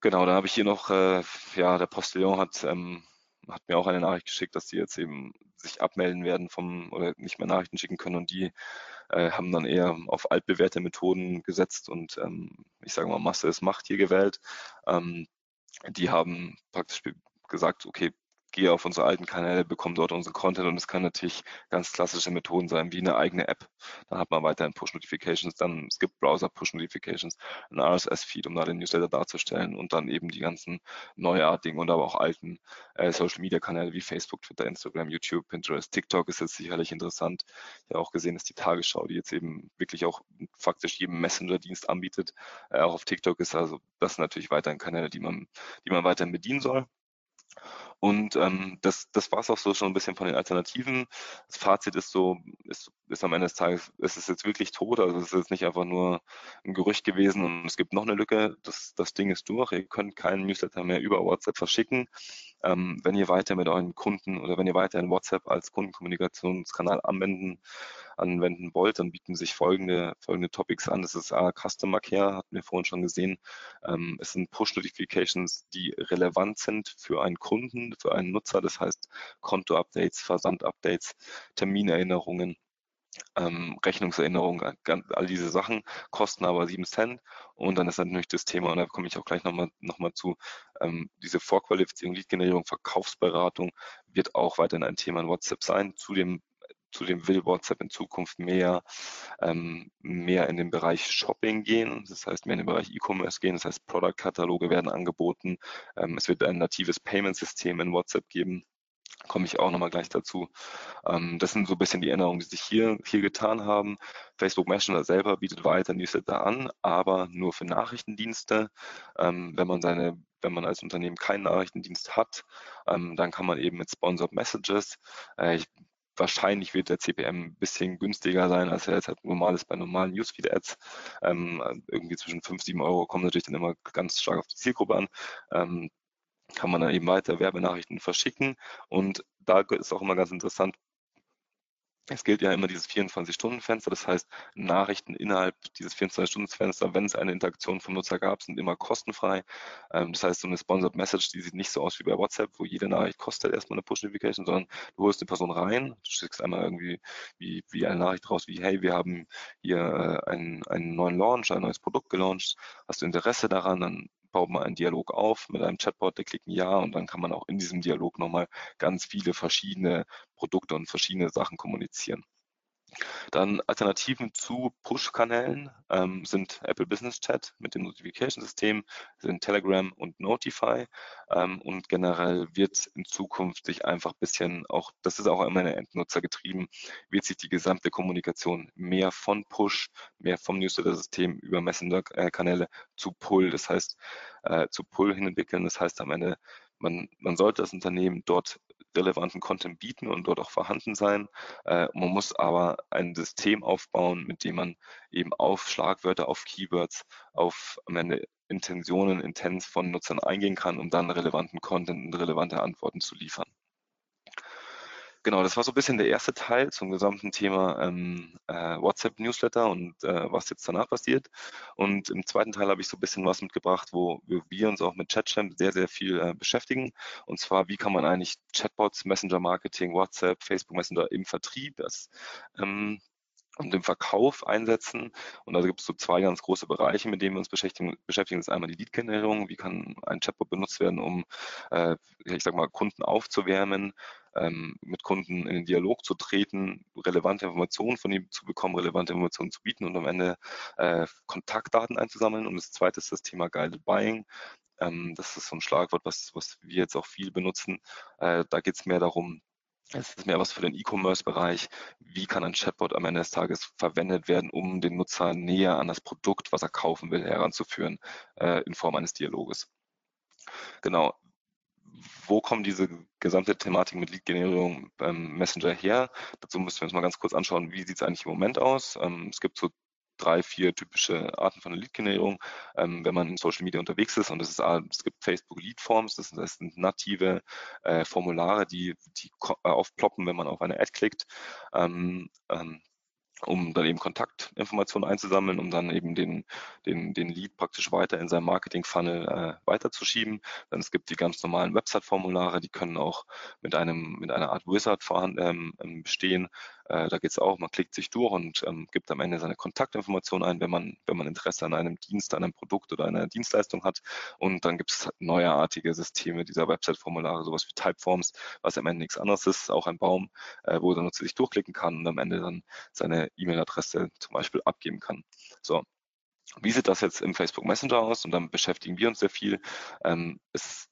Genau, dann habe ich hier noch, äh, ja, der Postillon hat, ähm, hat mir auch eine Nachricht geschickt, dass sie jetzt eben sich abmelden werden vom oder nicht mehr Nachrichten schicken können und die äh, haben dann eher auf altbewährte Methoden gesetzt und ähm, ich sage mal Masse ist Macht hier gewählt. Ähm, die haben praktisch gesagt, okay, gehe auf unsere alten Kanäle, bekomme dort unseren Content und es kann natürlich ganz klassische Methoden sein, wie eine eigene App. Dann hat man weiterhin Push-Notifications, dann es gibt Browser-Push-Notifications, ein RSS-Feed, um da den Newsletter darzustellen und dann eben die ganzen neuartigen und aber auch alten äh, Social-Media-Kanäle wie Facebook, Twitter, Instagram, YouTube, Pinterest, TikTok ist jetzt sicherlich interessant. Ich habe auch gesehen, dass die Tagesschau, die jetzt eben wirklich auch faktisch jedem Messenger-Dienst anbietet, äh, auch auf TikTok ist. Also das sind natürlich weiterhin Kanäle, die man, die man weiterhin bedienen soll. Und ähm, das, das war es auch so schon ein bisschen von den Alternativen. Das Fazit ist so, ist, ist am Ende des Tages, ist es jetzt wirklich tot. Also es ist jetzt nicht einfach nur ein Gerücht gewesen und es gibt noch eine Lücke. Das, das Ding ist durch. Ihr könnt keinen Newsletter mehr über WhatsApp verschicken. Ähm, wenn ihr weiter mit euren Kunden oder wenn ihr weiter in WhatsApp als Kundenkommunikationskanal anwenden, anwenden wollt, dann bieten sich folgende, folgende Topics an. Das ist A, Customer Care, hatten wir vorhin schon gesehen. Ähm, es sind Push-Notifications, die relevant sind für einen Kunden, für einen Nutzer. Das heißt Konto-Updates, Versand-Updates, Terminerinnerungen ähm, Rechnungserinnerung, all diese Sachen kosten aber 7 Cent. Und dann ist natürlich das Thema, und da komme ich auch gleich nochmal noch mal zu, ähm, diese Vorqualifizierung, Lead-Generierung, Verkaufsberatung wird auch weiterhin ein Thema in WhatsApp sein. Zudem Zudem will WhatsApp in Zukunft mehr, ähm, mehr in den Bereich Shopping gehen, das heißt mehr in den Bereich E-Commerce gehen, das heißt Product-Kataloge werden angeboten. Ähm, es wird ein natives Payment-System in WhatsApp geben komme ich auch nochmal gleich dazu. Ähm, das sind so ein bisschen die Änderungen, die sich hier, hier getan haben. Facebook Messenger selber bietet weiter Newsletter an, aber nur für Nachrichtendienste. Ähm, wenn man seine wenn man als Unternehmen keinen Nachrichtendienst hat, ähm, dann kann man eben mit Sponsored Messages, äh, ich, wahrscheinlich wird der CPM ein bisschen günstiger sein, als er jetzt halt normal ist bei normalen Newsfeed-Ads. Ähm, irgendwie zwischen 5, 7 Euro kommt natürlich dann immer ganz stark auf die Zielgruppe an. Ähm, kann man dann eben weiter Werbenachrichten verschicken. Und da ist auch immer ganz interessant, es gilt ja immer dieses 24-Stunden-Fenster, das heißt, Nachrichten innerhalb dieses 24-Stunden-Fenster, wenn es eine Interaktion vom Nutzer gab, sind immer kostenfrei. Ähm, das heißt, so eine Sponsored Message, die sieht nicht so aus wie bei WhatsApp, wo jede Nachricht kostet erstmal eine Push-Notification, sondern du holst die Person rein, du schickst einmal irgendwie wie, wie eine Nachricht raus, wie, hey, wir haben hier äh, einen, einen neuen Launch, ein neues Produkt gelauncht, hast du Interesse daran, dann baut man einen Dialog auf mit einem Chatbot, der klickt Ja und dann kann man auch in diesem Dialog nochmal ganz viele verschiedene Produkte und verschiedene Sachen kommunizieren. Dann Alternativen zu Push-Kanälen ähm, sind Apple Business Chat mit dem Notification-System, sind Telegram und Notify. Ähm, und generell wird in Zukunft sich einfach ein bisschen auch, das ist auch immer eine Endnutzer getrieben, wird sich die gesamte Kommunikation mehr von Push, mehr vom Newsletter-System über Messenger-Kanäle zu Pull, das heißt äh, zu Pull hin entwickeln. Das heißt am Ende, man, man sollte das Unternehmen dort relevanten Content bieten und dort auch vorhanden sein. Äh, man muss aber ein System aufbauen, mit dem man eben auf Schlagwörter, auf Keywords, auf am Ende Intentionen, Intents von Nutzern eingehen kann, um dann relevanten Content und relevante Antworten zu liefern. Genau, das war so ein bisschen der erste Teil zum gesamten Thema ähm, äh, WhatsApp-Newsletter und äh, was jetzt danach passiert. Und im zweiten Teil habe ich so ein bisschen was mitgebracht, wo wir uns auch mit ChatChamp sehr, sehr viel äh, beschäftigen. Und zwar, wie kann man eigentlich Chatbots, Messenger-Marketing, WhatsApp, Facebook Messenger im Vertrieb, das ähm, und im Verkauf einsetzen. Und da gibt es so zwei ganz große Bereiche, mit denen wir uns beschäftigen. beschäftigen. Das ist einmal die Lead-Generierung. Wie kann ein Chatbot benutzt werden, um, äh, ich sag mal, Kunden aufzuwärmen, ähm, mit Kunden in den Dialog zu treten, relevante Informationen von ihm zu bekommen, relevante Informationen zu bieten und am Ende äh, Kontaktdaten einzusammeln. Und das zweite ist das Thema Guided Buying. Ähm, das ist so ein Schlagwort, was, was wir jetzt auch viel benutzen. Äh, da geht es mehr darum, es ist mehr was für den E-Commerce-Bereich. Wie kann ein Chatbot am Ende des Tages verwendet werden, um den Nutzer näher an das Produkt, was er kaufen will, heranzuführen, äh, in Form eines Dialoges? Genau. Wo kommt diese gesamte Thematik mit Lead-Generierung ähm, Messenger her? Dazu müssen wir uns mal ganz kurz anschauen, wie sieht es eigentlich im Moment aus. Ähm, es gibt so drei, vier typische Arten von Lead-Generierung, ähm, wenn man in Social Media unterwegs ist. Und das ist, es gibt Facebook Lead Forms, das, das sind native äh, Formulare, die, die äh, aufploppen, wenn man auf eine Ad klickt. Ähm, ähm, um dann eben Kontaktinformationen einzusammeln, um dann eben den, den, den Lead praktisch weiter in seinem Marketing-Funnel äh, weiterzuschieben. Dann es gibt die ganz normalen Website-Formulare, die können auch mit einem mit einer Art Wizard vorhanden, ähm, bestehen, äh, da geht es auch, man klickt sich durch und ähm, gibt am Ende seine Kontaktinformationen ein, wenn man, wenn man Interesse an einem Dienst, an einem Produkt oder einer Dienstleistung hat. Und dann gibt es neuartige Systeme dieser Website-Formulare, sowas wie Typeforms, was am Ende nichts anderes ist, auch ein Baum, äh, wo der Nutzer sich durchklicken kann und am Ende dann seine E-Mail-Adresse zum Beispiel abgeben kann. So, wie sieht das jetzt im Facebook Messenger aus? Und dann beschäftigen wir uns sehr viel. Ähm, es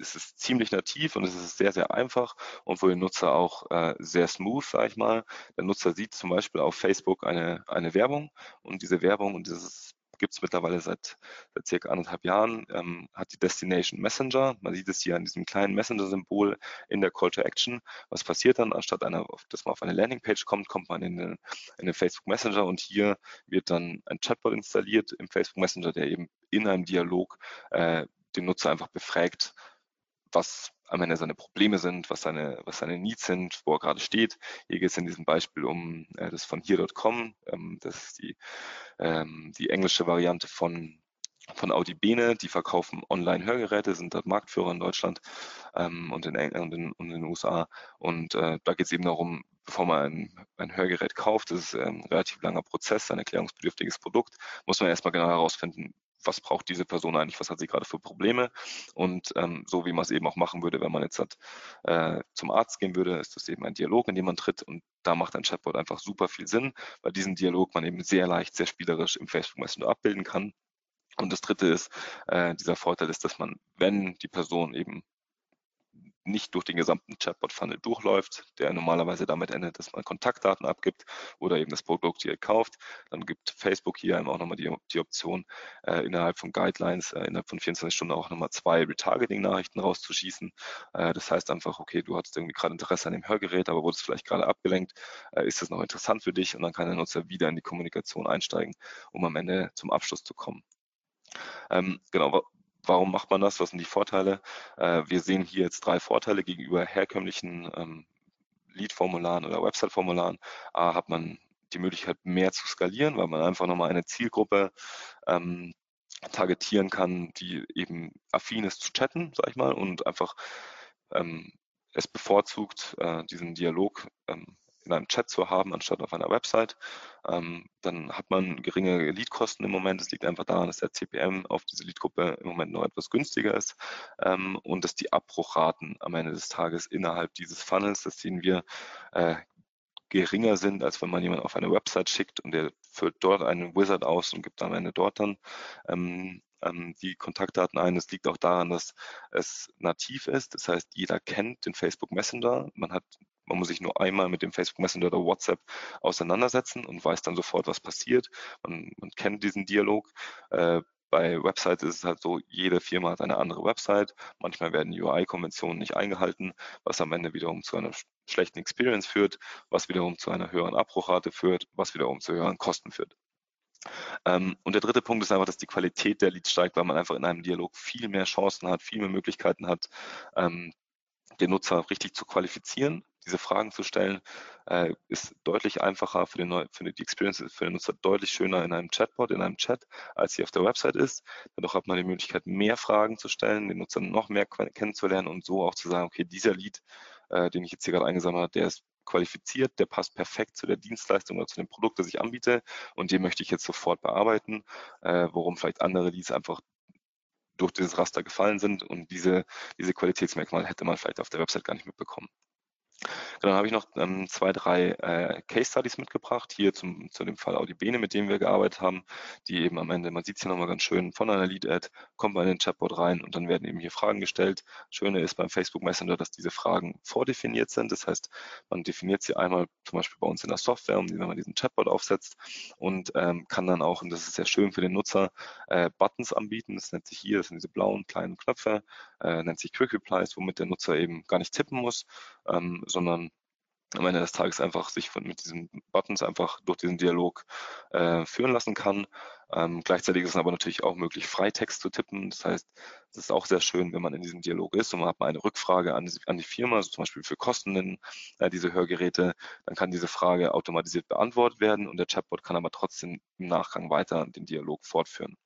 es ist ziemlich nativ und es ist sehr, sehr einfach und für den Nutzer auch äh, sehr smooth, sage ich mal. Der Nutzer sieht zum Beispiel auf Facebook eine, eine Werbung und diese Werbung und dieses gibt es mittlerweile seit, seit circa anderthalb Jahren, ähm, hat die Destination Messenger. Man sieht es hier an diesem kleinen Messenger-Symbol in der Call to Action. Was passiert dann? Anstatt einer, dass man auf eine Landingpage kommt, kommt man in den, in den Facebook Messenger und hier wird dann ein Chatbot installiert im Facebook Messenger, der eben in einem Dialog äh, den Nutzer einfach befragt, was am Ende seine Probleme sind, was seine, was seine Needs sind, wo er gerade steht. Hier geht es in diesem Beispiel um äh, das von hier.com. Ähm, das ist die, ähm, die englische Variante von von Audi Bene, die verkaufen Online-Hörgeräte, sind dort Marktführer in Deutschland ähm, und, in, und, in, und in den USA. Und äh, da geht es eben darum, bevor man ein, ein Hörgerät kauft, das ist ein relativ langer Prozess, ein erklärungsbedürftiges Produkt, muss man erstmal genau herausfinden, was braucht diese Person eigentlich, was hat sie gerade für Probleme. Und ähm, so wie man es eben auch machen würde, wenn man jetzt hat, äh, zum Arzt gehen würde, ist das eben ein Dialog, in dem man tritt. Und da macht ein Chatbot einfach super viel Sinn, weil diesen Dialog man eben sehr leicht, sehr spielerisch im Facebook Messenger abbilden kann. Und das dritte ist, äh, dieser Vorteil ist, dass man, wenn die Person eben nicht durch den gesamten Chatbot-Funnel durchläuft, der normalerweise damit endet, dass man Kontaktdaten abgibt oder eben das Produkt hier kauft. Dann gibt Facebook hier auch nochmal die, die Option, äh, innerhalb von Guidelines, äh, innerhalb von 24 Stunden auch nochmal zwei Retargeting-Nachrichten rauszuschießen. Äh, das heißt einfach, okay, du hattest irgendwie gerade Interesse an dem Hörgerät, aber wurdest vielleicht gerade abgelenkt. Äh, ist das noch interessant für dich? Und dann kann der Nutzer wieder in die Kommunikation einsteigen, um am Ende zum Abschluss zu kommen. Ähm, genau, Warum macht man das? Was sind die Vorteile? Äh, wir sehen hier jetzt drei Vorteile gegenüber herkömmlichen ähm, Lead-Formularen oder Website-Formularen. A, hat man die Möglichkeit, mehr zu skalieren, weil man einfach nochmal eine Zielgruppe ähm, targetieren kann, die eben affin ist zu chatten, sag ich mal, und einfach ähm, es bevorzugt, äh, diesen Dialog ähm, in einem Chat zu haben, anstatt auf einer Website. Ähm, dann hat man geringe Leadkosten im Moment. Es liegt einfach daran, dass der CPM auf diese Leadgruppe im Moment noch etwas günstiger ist ähm, und dass die Abbruchraten am Ende des Tages innerhalb dieses Funnels, das sehen wir, äh, geringer sind, als wenn man jemanden auf eine Website schickt und der füllt dort einen Wizard aus und gibt am Ende dort dann ähm, ähm, die Kontaktdaten ein. Es liegt auch daran, dass es nativ ist. Das heißt, jeder kennt den Facebook Messenger. Man hat man muss sich nur einmal mit dem Facebook Messenger oder WhatsApp auseinandersetzen und weiß dann sofort, was passiert. Man, man kennt diesen Dialog. Äh, bei Websites ist es halt so, jede Firma hat eine andere Website. Manchmal werden UI-Konventionen nicht eingehalten, was am Ende wiederum zu einer schlechten Experience führt, was wiederum zu einer höheren Abbruchrate führt, was wiederum zu höheren Kosten führt. Ähm, und der dritte Punkt ist einfach, dass die Qualität der Leads steigt, weil man einfach in einem Dialog viel mehr Chancen hat, viel mehr Möglichkeiten hat, ähm, den Nutzer richtig zu qualifizieren, diese Fragen zu stellen, äh, ist deutlich einfacher für, den für die Experience für den Nutzer deutlich schöner in einem Chatbot, in einem Chat, als sie auf der Website ist. Dadurch hat man die Möglichkeit, mehr Fragen zu stellen, den Nutzer noch mehr kennenzulernen und so auch zu sagen, okay, dieser Lead, äh, den ich jetzt hier gerade eingesammelt habe, der ist qualifiziert, der passt perfekt zu der Dienstleistung oder zu dem Produkt, das ich anbiete und den möchte ich jetzt sofort bearbeiten, äh, worum vielleicht andere Leads einfach durch dieses Raster gefallen sind und diese, diese Qualitätsmerkmale hätte man vielleicht auf der Website gar nicht mitbekommen. Dann habe ich noch ähm, zwei, drei äh, Case Studies mitgebracht, hier zum, zu dem Fall Audibene, mit dem wir gearbeitet haben, die eben am Ende, man sieht es hier nochmal ganz schön, von einer Lead-Ad kommt man in den Chatbot rein und dann werden eben hier Fragen gestellt. Schöne ist beim Facebook Messenger, dass diese Fragen vordefiniert sind. Das heißt, man definiert sie einmal zum Beispiel bei uns in der Software, wenn man diesen Chatbot aufsetzt und ähm, kann dann auch, und das ist sehr schön für den Nutzer, äh, Buttons anbieten. Das nennt sich hier, das sind diese blauen kleinen Knöpfe, äh, nennt sich Quick Replies, womit der Nutzer eben gar nicht tippen muss, ähm, sondern am Ende des Tages einfach sich von, mit diesen Buttons einfach durch diesen Dialog äh, führen lassen kann. Ähm, gleichzeitig ist es aber natürlich auch möglich, Freitext zu tippen. Das heißt, es ist auch sehr schön, wenn man in diesem Dialog ist und man hat mal eine Rückfrage an, an die Firma, also zum Beispiel für Kosten in, äh, diese Hörgeräte, dann kann diese Frage automatisiert beantwortet werden und der Chatbot kann aber trotzdem im Nachgang weiter den Dialog fortführen.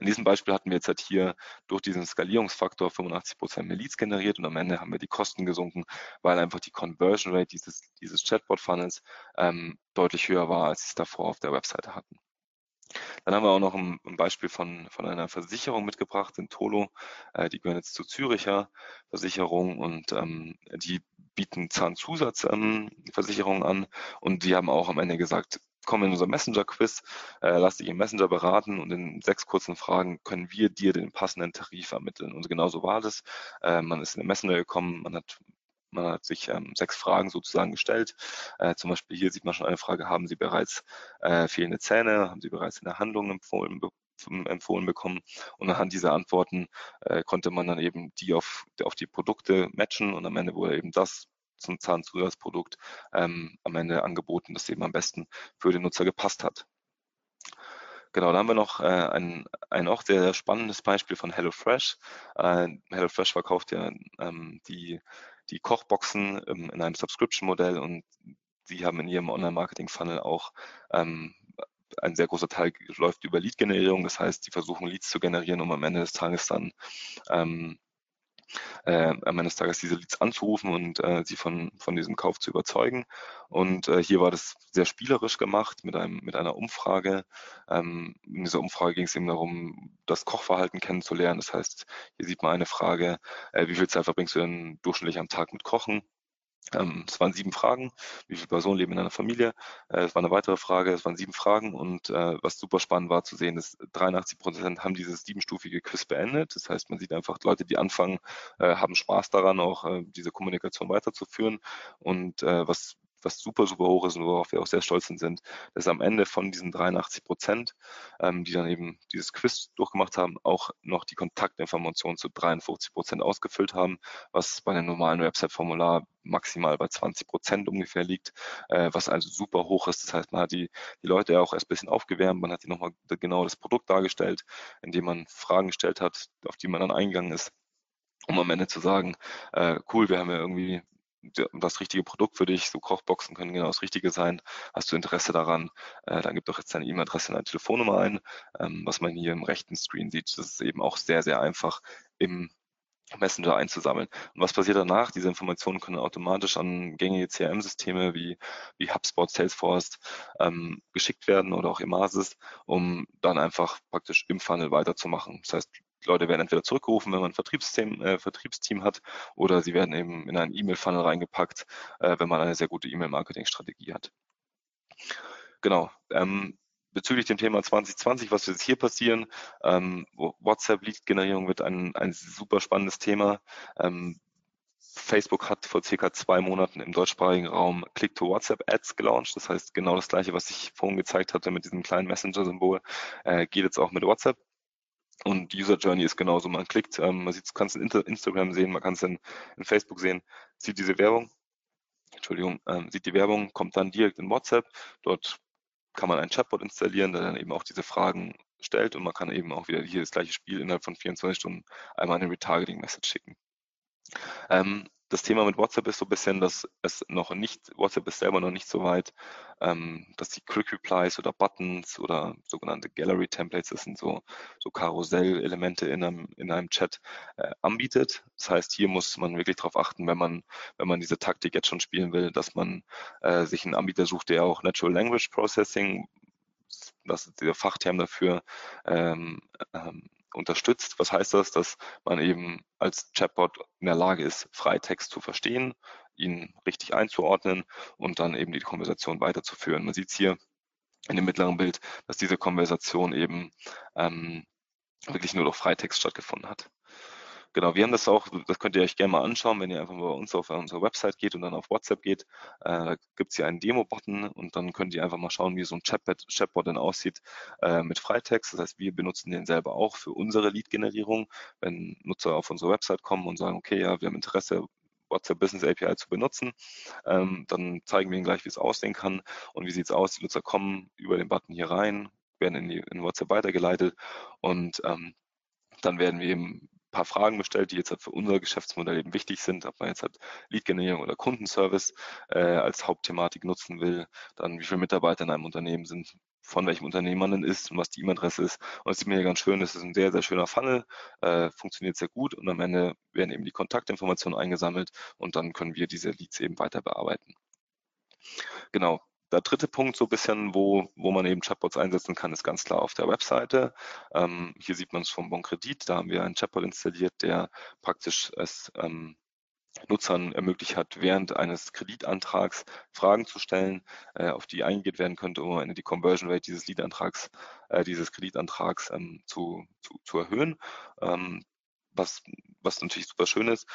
In diesem Beispiel hatten wir jetzt halt hier durch diesen Skalierungsfaktor 85% mehr Leads generiert und am Ende haben wir die Kosten gesunken, weil einfach die Conversion Rate dieses, dieses Chatbot-Funnels ähm, deutlich höher war, als sie es davor auf der Webseite hatten. Dann haben wir auch noch ein, Beispiel von, von einer Versicherung mitgebracht, in Tolo. Äh, die gehören jetzt zur Züricher Versicherung und ähm, die bieten Zahnzusatzversicherungen ähm, an und die haben auch am Ende gesagt, komm in unser Messenger-Quiz, äh, lass dich im Messenger beraten und in sechs kurzen Fragen können wir dir den passenden Tarif ermitteln. Und genau so war das. Äh, man ist in den Messenger gekommen, man hat man hat sich ähm, sechs Fragen sozusagen gestellt. Äh, zum Beispiel hier sieht man schon eine Frage, haben Sie bereits äh, fehlende Zähne? Haben Sie bereits eine Handlung empfohlen, empfohlen bekommen? Und anhand dieser Antworten äh, konnte man dann eben die auf, auf die Produkte matchen und am Ende wurde eben das zum Zahnzusatzprodukt ähm, am Ende angeboten, das eben am besten für den Nutzer gepasst hat. Genau, da haben wir noch äh, ein, ein auch sehr, spannendes Beispiel von HelloFresh. Äh, HelloFresh verkauft ja ähm, die, die Kochboxen ähm, in einem Subscription-Modell und sie haben in ihrem Online-Marketing-Funnel auch ähm, ein sehr großer Teil läuft über Lead-Generierung. Das heißt, sie versuchen Leads zu generieren, um am Ende des Tages dann ähm, äh, am Ende des Tages diese Leads anzurufen und äh, sie von, von diesem Kauf zu überzeugen. Und äh, hier war das sehr spielerisch gemacht mit, einem, mit einer Umfrage. Ähm, in dieser Umfrage ging es eben darum, das Kochverhalten kennenzulernen. Das heißt, hier sieht man eine Frage, äh, wie viel Zeit verbringst du denn durchschnittlich am Tag mit Kochen? Ähm, es waren sieben Fragen. Wie viele Personen leben in einer Familie? Äh, es war eine weitere Frage. Es waren sieben Fragen. Und äh, was super spannend war zu sehen, ist, 83 Prozent haben dieses siebenstufige Quiz beendet. Das heißt, man sieht einfach Leute, die anfangen, äh, haben Spaß daran, auch äh, diese Kommunikation weiterzuführen. Und äh, was was super, super hoch ist und worauf wir auch sehr stolz sind, dass am Ende von diesen 83 Prozent, ähm, die dann eben dieses Quiz durchgemacht haben, auch noch die Kontaktinformationen zu 53 Prozent ausgefüllt haben, was bei einem normalen Website-Formular maximal bei 20 Prozent ungefähr liegt, äh, was also super hoch ist. Das heißt, man hat die, die Leute ja auch erst ein bisschen aufgewärmt, man hat ihnen nochmal genau das Produkt dargestellt, indem man Fragen gestellt hat, auf die man dann eingegangen ist um am Ende zu sagen, äh, cool, wir haben ja irgendwie das richtige Produkt für dich. So Kochboxen können genau das Richtige sein. Hast du Interesse daran, äh, dann gib doch jetzt deine E-Mail-Adresse und deine Telefonnummer ein. Ähm, was man hier im rechten Screen sieht, das ist eben auch sehr, sehr einfach im Messenger einzusammeln. Und was passiert danach? Diese Informationen können automatisch an gängige CRM-Systeme wie, wie HubSpot, Salesforce ähm, geschickt werden oder auch Emasis, um dann einfach praktisch im Funnel weiterzumachen. Das heißt, Leute werden entweder zurückgerufen, wenn man ein Vertriebsteam, äh, Vertriebsteam hat, oder sie werden eben in einen E-Mail-Funnel reingepackt, äh, wenn man eine sehr gute E-Mail-Marketing-Strategie hat. Genau. Ähm, bezüglich dem Thema 2020, was wird jetzt hier passieren? Ähm, WhatsApp-Lead-Generierung wird ein, ein super spannendes Thema. Ähm, Facebook hat vor circa zwei Monaten im deutschsprachigen Raum Click-to-WhatsApp-Ads gelauncht. Das heißt, genau das gleiche, was ich vorhin gezeigt hatte mit diesem kleinen Messenger-Symbol, äh, geht jetzt auch mit WhatsApp. Und User Journey ist genauso. Man klickt, ähm, man sieht, kann es in Instagram sehen, man kann es in, in, Facebook sehen, sieht diese Werbung, Entschuldigung, ähm, sieht die Werbung, kommt dann direkt in WhatsApp. Dort kann man einen Chatbot installieren, der dann eben auch diese Fragen stellt und man kann eben auch wieder hier das gleiche Spiel innerhalb von 24 Stunden einmal eine Retargeting-Message schicken. Ähm, das Thema mit WhatsApp ist so ein bisschen, dass es noch nicht, WhatsApp ist selber noch nicht so weit, ähm, dass die Quick Replies oder Buttons oder sogenannte Gallery Templates, das sind so, so Karussell-Elemente in einem, in einem Chat, äh, anbietet. Das heißt, hier muss man wirklich darauf achten, wenn man, wenn man diese Taktik jetzt schon spielen will, dass man äh, sich einen Anbieter sucht, der auch Natural Language Processing, das ist der Fachterm dafür, ähm, ähm, unterstützt. Was heißt das? Dass man eben als Chatbot in der Lage ist, Freitext zu verstehen, ihn richtig einzuordnen und dann eben die Konversation weiterzuführen. Man sieht es hier in dem mittleren Bild, dass diese Konversation eben ähm, wirklich nur durch Freitext stattgefunden hat. Genau, wir haben das auch, das könnt ihr euch gerne mal anschauen, wenn ihr einfach bei uns auf unsere Website geht und dann auf WhatsApp geht. Äh, da gibt es hier einen Demo-Button und dann könnt ihr einfach mal schauen, wie so ein Chatbot, Chatbot dann aussieht äh, mit Freitext. Das heißt, wir benutzen den selber auch für unsere Lead-Generierung. Wenn Nutzer auf unsere Website kommen und sagen, okay, ja, wir haben Interesse, WhatsApp Business API zu benutzen. Ähm, dann zeigen wir ihnen gleich, wie es aussehen kann und wie sieht es aus. Die Nutzer kommen über den Button hier rein, werden in, die, in WhatsApp weitergeleitet und ähm, dann werden wir eben paar Fragen gestellt, die jetzt halt für unser Geschäftsmodell eben wichtig sind, ob man jetzt halt Lead-Generierung oder Kundenservice äh, als Hauptthematik nutzen will, dann wie viele Mitarbeiter in einem Unternehmen sind, von welchem Unternehmen man denn ist und was die E-Mail-Adresse ist. Und das sieht man hier ganz schön, das ist ein sehr, sehr schöner Funnel, äh, funktioniert sehr gut und am Ende werden eben die Kontaktinformationen eingesammelt und dann können wir diese Leads eben weiter bearbeiten. Genau, der dritte Punkt, so ein bisschen, wo, wo man eben Chatbots einsetzen kann, ist ganz klar auf der Webseite. Ähm, hier sieht man es vom Bon Kredit. Da haben wir einen Chatbot installiert, der praktisch es ähm, Nutzern ermöglicht hat, während eines Kreditantrags Fragen zu stellen, äh, auf die eingeht werden könnte, um am die Conversion Rate dieses Leadantrags, äh, dieses Kreditantrags ähm, zu, zu, zu erhöhen. Ähm, was, was natürlich super schön ist.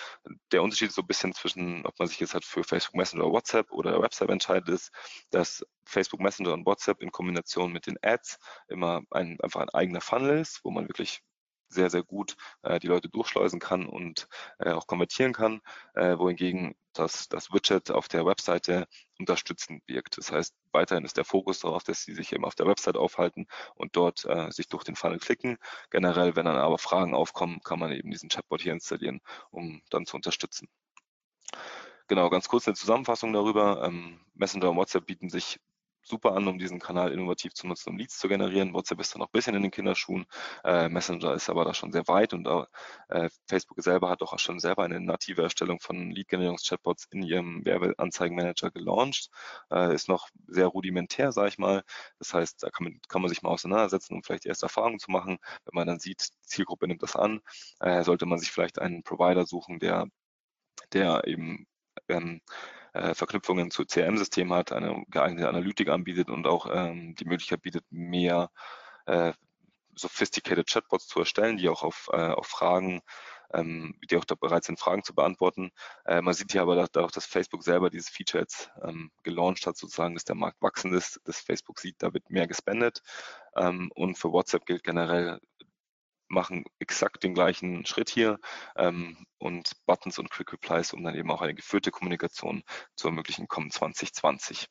Der Unterschied so ein bisschen zwischen, ob man sich jetzt halt für Facebook Messenger oder WhatsApp oder WhatsApp entscheidet, ist, dass Facebook Messenger und WhatsApp in Kombination mit den Ads immer ein, einfach ein eigener Funnel ist, wo man wirklich sehr, sehr gut äh, die Leute durchschleusen kann und äh, auch konvertieren kann, äh, wohingegen das, das Widget auf der Webseite unterstützend wirkt. Das heißt, weiterhin ist der Fokus darauf, dass sie sich eben auf der Website aufhalten und dort äh, sich durch den Funnel klicken. Generell, wenn dann aber Fragen aufkommen, kann man eben diesen Chatbot hier installieren, um dann zu unterstützen. Genau, ganz kurz eine Zusammenfassung darüber. Ähm, Messenger und WhatsApp bieten sich super an, um diesen Kanal innovativ zu nutzen, um Leads zu generieren. WhatsApp ist da noch ein bisschen in den Kinderschuhen. Äh, Messenger ist aber da schon sehr weit und äh, Facebook selber hat auch schon selber eine native Erstellung von Lead-Generierungs-Chatbots in ihrem Werbeanzeigenmanager gelauncht. Äh, ist noch sehr rudimentär, sage ich mal. Das heißt, da kann man, kann man sich mal auseinandersetzen, um vielleicht erste Erfahrungen zu machen. Wenn man dann sieht, Zielgruppe nimmt das an, äh, sollte man sich vielleicht einen Provider suchen, der, der eben ähm, äh, Verknüpfungen zu CRM-Systemen hat, eine geeignete Analytik anbietet und auch ähm, die Möglichkeit bietet, mehr äh, sophisticated Chatbots zu erstellen, die auch auf, äh, auf Fragen, ähm, die auch da bereit sind, Fragen zu beantworten. Äh, man sieht hier aber dadurch, dass Facebook selber dieses Feature jetzt ähm, gelauncht hat, sozusagen, dass der Markt wachsend ist, dass Facebook sieht, da wird mehr gespendet. Ähm, und für WhatsApp gilt generell, machen exakt den gleichen Schritt hier ähm, und Buttons und Quick Replies, um dann eben auch eine geführte Kommunikation zu ermöglichen, kommen 2020.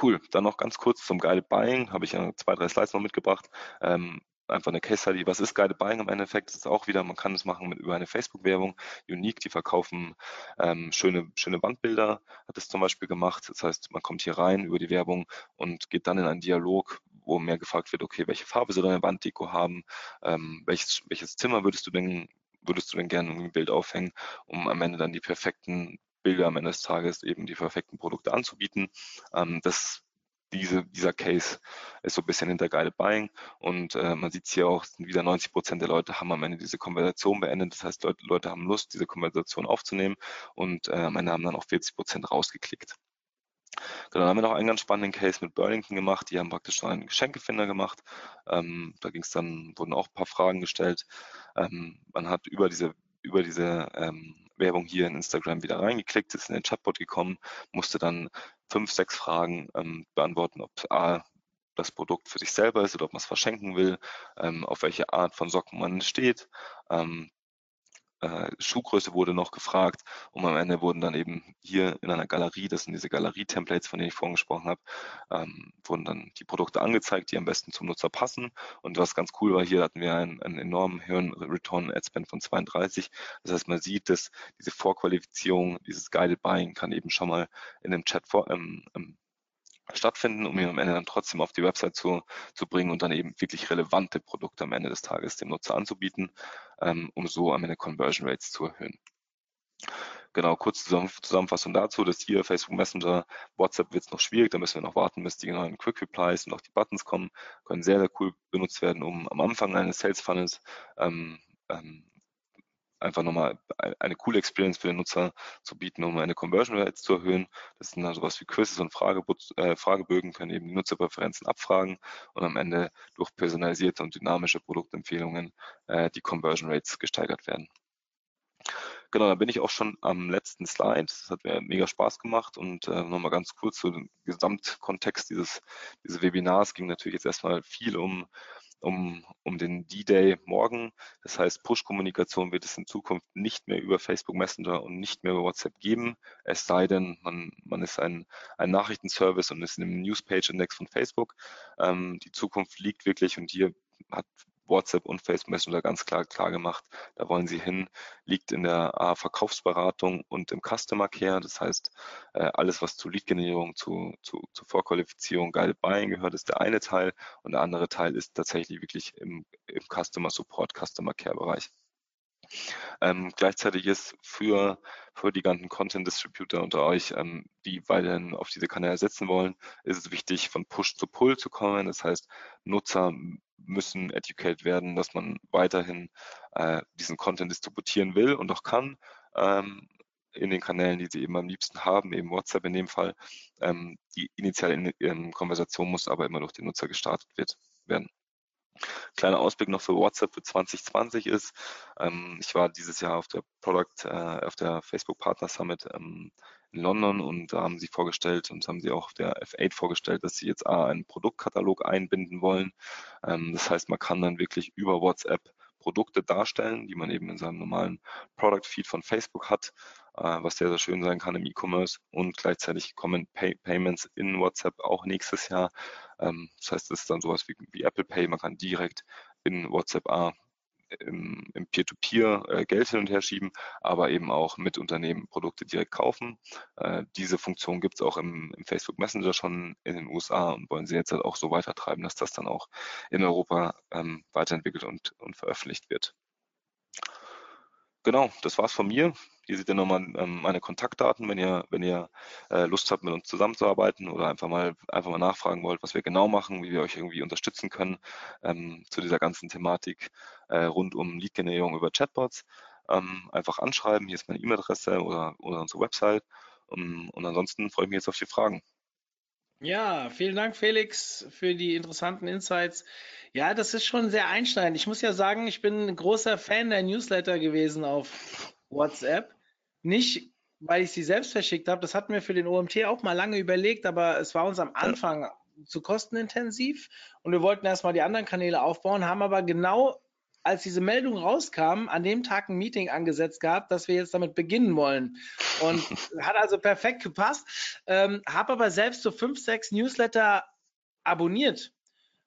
Cool, dann noch ganz kurz zum Guided Buying, habe ich ja zwei, drei Slides noch mitgebracht. Ähm, einfach eine Case Study. Was ist Guided Buying im Endeffekt? Das ist auch wieder, man kann es machen mit über eine Facebook-Werbung. Unique, die verkaufen ähm, schöne, schöne Wandbilder, hat es zum Beispiel gemacht. Das heißt, man kommt hier rein über die Werbung und geht dann in einen Dialog, wo mehr gefragt wird, okay, welche Farbe soll deine Wanddeko haben, ähm, welches, welches Zimmer würdest du denn, würdest du denn gerne ein Bild aufhängen, um am Ende dann die perfekten Bilder am Ende des Tages eben die perfekten Produkte anzubieten. Ähm, das diese, dieser Case ist so ein bisschen hinter Guided Buying und äh, man sieht es hier auch, wieder 90 Prozent der Leute haben am Ende diese Konversation beendet. Das heißt, Leute, Leute haben Lust, diese Konversation aufzunehmen und äh, am Ende haben dann auch 40 Prozent rausgeklickt. Genau, dann haben wir noch einen ganz spannenden Case mit Burlington gemacht. Die haben praktisch einen Geschenkefinder gemacht. Ähm, da ging es dann, wurden auch ein paar Fragen gestellt. Ähm, man hat über diese, über diese ähm, Werbung hier in Instagram wieder reingeklickt, ist in den Chatbot gekommen, musste dann fünf, sechs Fragen ähm, beantworten, ob A, das Produkt für sich selber ist oder ob man es verschenken will, ähm, auf welche Art von Socken man steht, ähm, äh, Schuhgröße wurde noch gefragt und am Ende wurden dann eben hier in einer Galerie, das sind diese Galerie-Templates, von denen ich vorhin gesprochen habe, ähm, wurden dann die Produkte angezeigt, die am besten zum Nutzer passen. Und was ganz cool war, hier hatten wir einen, einen enormen höheren Return Ad Spend von 32. Das heißt, man sieht, dass diese Vorqualifizierung, dieses Guided Buying kann eben schon mal in dem Chat vor, ähm, stattfinden, um ihn am Ende dann trotzdem auf die Website zu, zu bringen und dann eben wirklich relevante Produkte am Ende des Tages dem Nutzer anzubieten, ähm, um so am Ende Conversion Rates zu erhöhen. Genau, kurz Zusammenfassung dazu, dass hier Facebook Messenger, WhatsApp wird es noch schwierig, da müssen wir noch warten, bis die neuen Quick Replies und auch die Buttons kommen, können sehr, sehr cool benutzt werden, um am Anfang eines Sales Funnels ähm, ähm, einfach nochmal eine coole Experience für den Nutzer zu bieten, um eine Conversion Rate zu erhöhen. Das sind dann sowas wie Quizzes und äh, Fragebögen, können eben die Nutzerpräferenzen abfragen und am Ende durch personalisierte und dynamische Produktempfehlungen äh, die Conversion Rates gesteigert werden. Genau, da bin ich auch schon am letzten Slide. Das hat mir mega Spaß gemacht und äh, nochmal ganz kurz zu dem Gesamtkontext dieses, dieses Webinars ging natürlich jetzt erstmal viel um um, um den D-Day morgen. Das heißt, Push-Kommunikation wird es in Zukunft nicht mehr über Facebook Messenger und nicht mehr über WhatsApp geben, es sei denn, man, man ist ein, ein Nachrichtenservice und ist in dem Newspage-Index von Facebook. Ähm, die Zukunft liegt wirklich und hier hat WhatsApp und Facebook Messenger ganz klar klar gemacht, da wollen sie hin, liegt in der A, Verkaufsberatung und im Customer Care. Das heißt, äh, alles, was zu Lead-Generierung, zu, zu, zu Vorqualifizierung, Guided Buying gehört, ist der eine Teil und der andere Teil ist tatsächlich wirklich im, im Customer Support, Customer Care Bereich. Ähm, gleichzeitig ist für, für die ganzen Content Distributor unter euch, ähm, die weiterhin auf diese Kanäle setzen wollen, ist es wichtig, von Push zu Pull zu kommen. Das heißt, Nutzer müssen educated werden, dass man weiterhin äh, diesen Content distributieren will und auch kann. Ähm, in den Kanälen, die sie eben am liebsten haben, eben WhatsApp in dem Fall. Ähm, die initiale in, in Konversation muss aber immer durch den Nutzer gestartet wird, werden. Kleiner Ausblick noch für WhatsApp für 2020 ist, ähm, ich war dieses Jahr auf der Product, äh, auf der Facebook Partner Summit ähm, in London und da haben sie vorgestellt und haben sie auch der F8 vorgestellt, dass sie jetzt einen Produktkatalog einbinden wollen. Ähm, das heißt, man kann dann wirklich über WhatsApp Produkte darstellen, die man eben in seinem normalen Product Feed von Facebook hat, äh, was sehr, sehr schön sein kann im E-Commerce und gleichzeitig kommen Pay Payments in WhatsApp auch nächstes Jahr. Ähm, das heißt, es ist dann sowas wie, wie Apple Pay, man kann direkt in WhatsApp A im, im Peer-to-Peer äh, Geld hin und her schieben, aber eben auch mit Unternehmen Produkte direkt kaufen. Äh, diese Funktion gibt es auch im, im, Facebook Messenger schon in den USA und wollen sie jetzt halt auch so weitertreiben, dass das dann auch in Europa ähm, weiterentwickelt und, und veröffentlicht wird. Genau, das war's von mir. Hier seht ihr nochmal ähm, meine Kontaktdaten, wenn ihr, wenn ihr äh, Lust habt, mit uns zusammenzuarbeiten oder einfach mal, einfach mal nachfragen wollt, was wir genau machen, wie wir euch irgendwie unterstützen können ähm, zu dieser ganzen Thematik äh, rund um Lead-Generierung über Chatbots. Ähm, einfach anschreiben, hier ist meine E-Mail-Adresse oder, oder unsere Website. Um, ähm, und ansonsten freue ich mich jetzt auf die Fragen. Ja, vielen Dank, Felix, für die interessanten Insights. Ja, das ist schon sehr einschneidend. Ich muss ja sagen, ich bin ein großer Fan der Newsletter gewesen auf WhatsApp. Nicht, weil ich sie selbst verschickt habe. Das hatten wir für den OMT auch mal lange überlegt, aber es war uns am Anfang zu kostenintensiv und wir wollten erstmal die anderen Kanäle aufbauen, haben aber genau als diese Meldung rauskam, an dem Tag ein Meeting angesetzt gehabt, dass wir jetzt damit beginnen wollen. Und <laughs> hat also perfekt gepasst. Ähm, habe aber selbst so fünf, sechs Newsletter abonniert.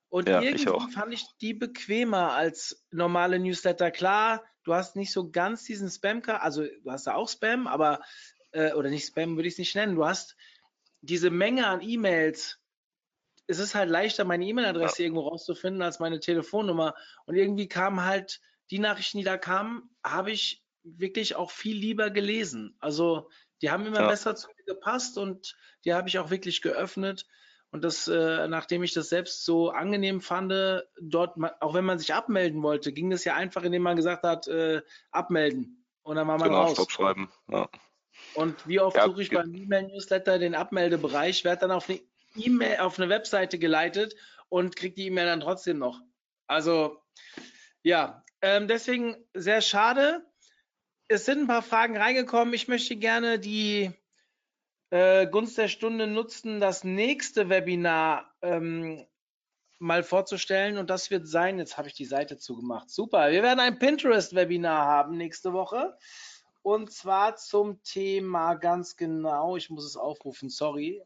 Und ja, irgendwie ich fand ich die bequemer als normale Newsletter. Klar, du hast nicht so ganz diesen spam also du hast da auch Spam, aber, äh, oder nicht Spam würde ich es nicht nennen, du hast diese Menge an E-Mails, es ist halt leichter, meine E-Mail-Adresse ja. irgendwo rauszufinden als meine Telefonnummer. Und irgendwie kamen halt die Nachrichten, die da kamen, habe ich wirklich auch viel lieber gelesen. Also die haben immer ja. besser zu mir gepasst und die habe ich auch wirklich geöffnet. Und das, äh, nachdem ich das selbst so angenehm fand, dort, auch wenn man sich abmelden wollte, ging das ja einfach, indem man gesagt hat, äh, abmelden. Und dann war man genau, raus. Stopp schreiben. Ja. Und wie oft ja, suche ich beim E-Mail-Newsletter den Abmeldebereich, werde dann auf eine E-Mail auf eine Webseite geleitet und kriegt die E-Mail dann trotzdem noch. Also ja, ähm, deswegen sehr schade. Es sind ein paar Fragen reingekommen. Ich möchte gerne die äh, Gunst der Stunde nutzen, das nächste Webinar ähm, mal vorzustellen und das wird sein, jetzt habe ich die Seite zugemacht. Super, wir werden ein Pinterest-Webinar haben nächste Woche und zwar zum Thema ganz genau, ich muss es aufrufen, sorry.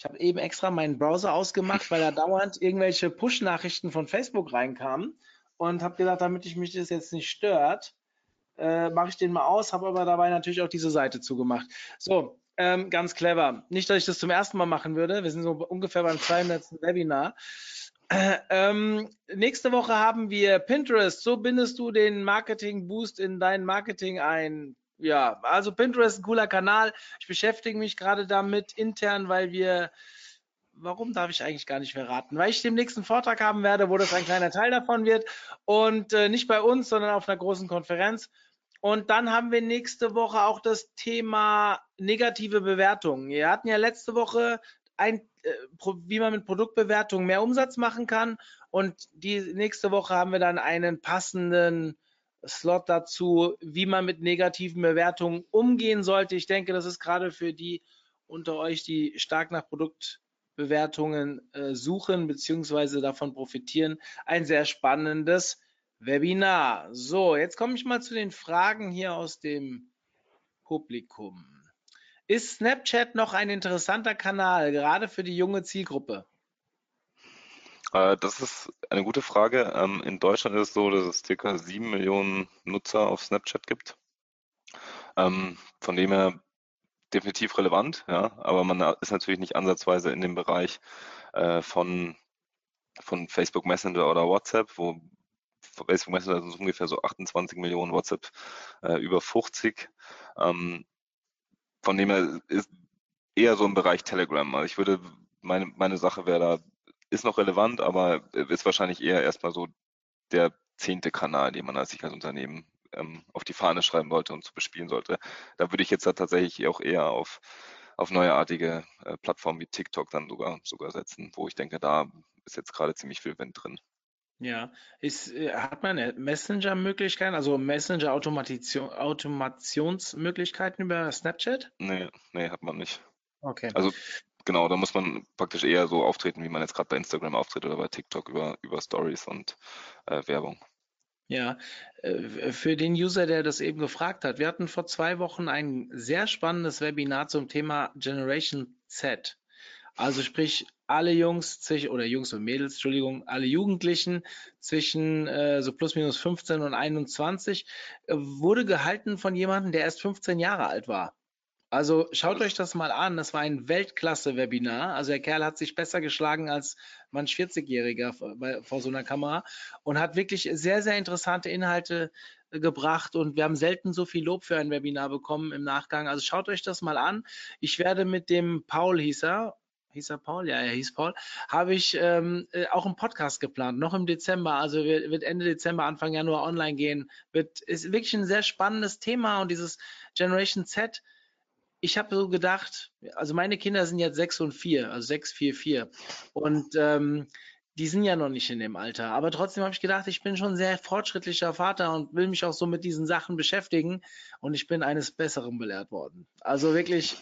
Ich habe eben extra meinen Browser ausgemacht, weil da dauernd irgendwelche Push-Nachrichten von Facebook reinkamen und habe gedacht, damit ich mich das jetzt nicht stört, äh, mache ich den mal aus, habe aber dabei natürlich auch diese Seite zugemacht. So, ähm, ganz clever. Nicht, dass ich das zum ersten Mal machen würde. Wir sind so ungefähr beim 200. Webinar. Äh, ähm, nächste Woche haben wir Pinterest. So bindest du den Marketing-Boost in dein Marketing ein. Ja, also Pinterest ein cooler Kanal. Ich beschäftige mich gerade damit intern, weil wir warum darf ich eigentlich gar nicht verraten? Weil ich den nächsten Vortrag haben werde, wo das ein kleiner Teil davon wird und äh, nicht bei uns, sondern auf einer großen Konferenz. Und dann haben wir nächste Woche auch das Thema negative Bewertungen. Wir hatten ja letzte Woche ein, äh, wie man mit Produktbewertungen mehr Umsatz machen kann. Und die nächste Woche haben wir dann einen passenden Slot dazu, wie man mit negativen Bewertungen umgehen sollte. Ich denke, das ist gerade für die unter euch, die stark nach Produkt Bewertungen äh, suchen bzw. davon profitieren. Ein sehr spannendes Webinar. So, jetzt komme ich mal zu den Fragen hier aus dem Publikum. Ist Snapchat noch ein interessanter Kanal, gerade für die junge Zielgruppe? Äh, das ist eine gute Frage. Ähm, in Deutschland ist es so, dass es circa sieben Millionen Nutzer auf Snapchat gibt. Ähm, von dem her definitiv relevant, ja, aber man ist natürlich nicht ansatzweise in dem Bereich äh, von, von Facebook Messenger oder WhatsApp, wo Facebook Messenger sind ungefähr so 28 Millionen, WhatsApp äh, über 50. Ähm, von dem her ist eher so im Bereich Telegram. Also ich würde, meine, meine Sache wäre da, ist noch relevant, aber ist wahrscheinlich eher erstmal so der zehnte Kanal, den man als sich als Unternehmen ähm, auf die Fahne schreiben wollte und zu bespielen sollte. Da würde ich jetzt da tatsächlich auch eher auf, auf neuartige äh, Plattformen wie TikTok dann sogar, sogar setzen, wo ich denke, da ist jetzt gerade ziemlich viel Wind drin. Ja, ist, äh, hat man Messenger-Möglichkeiten, also Messenger-Automationsmöglichkeiten über Snapchat? Nee, nee, hat man nicht. Okay. Also genau, da muss man praktisch eher so auftreten, wie man jetzt gerade bei Instagram auftritt oder bei TikTok über, über Stories und äh, Werbung. Ja, äh, für den User, der das eben gefragt hat, wir hatten vor zwei Wochen ein sehr spannendes Webinar zum Thema Generation Z. Also sprich, alle Jungs oder Jungs und Mädels, Entschuldigung, alle Jugendlichen zwischen äh, so plus minus 15 und 21 äh, wurde gehalten von jemandem, der erst 15 Jahre alt war. Also schaut euch das mal an. Das war ein Weltklasse-Webinar. Also der Kerl hat sich besser geschlagen als manch 40-Jähriger vor so einer Kamera und hat wirklich sehr, sehr interessante Inhalte äh, gebracht und wir haben selten so viel Lob für ein Webinar bekommen im Nachgang. Also schaut euch das mal an. Ich werde mit dem Paul hieß er, hieß er Paul? Ja, er hieß Paul, habe ich ähm, äh, auch einen Podcast geplant, noch im Dezember, also wird Ende Dezember, Anfang Januar online gehen. Wird, ist wirklich ein sehr spannendes Thema und dieses Generation Z, ich habe so gedacht, also meine Kinder sind jetzt sechs und vier, also sechs, vier, vier. Und ähm, die sind ja noch nicht in dem Alter. Aber trotzdem habe ich gedacht, ich bin schon ein sehr fortschrittlicher Vater und will mich auch so mit diesen Sachen beschäftigen. Und ich bin eines Besseren belehrt worden. Also wirklich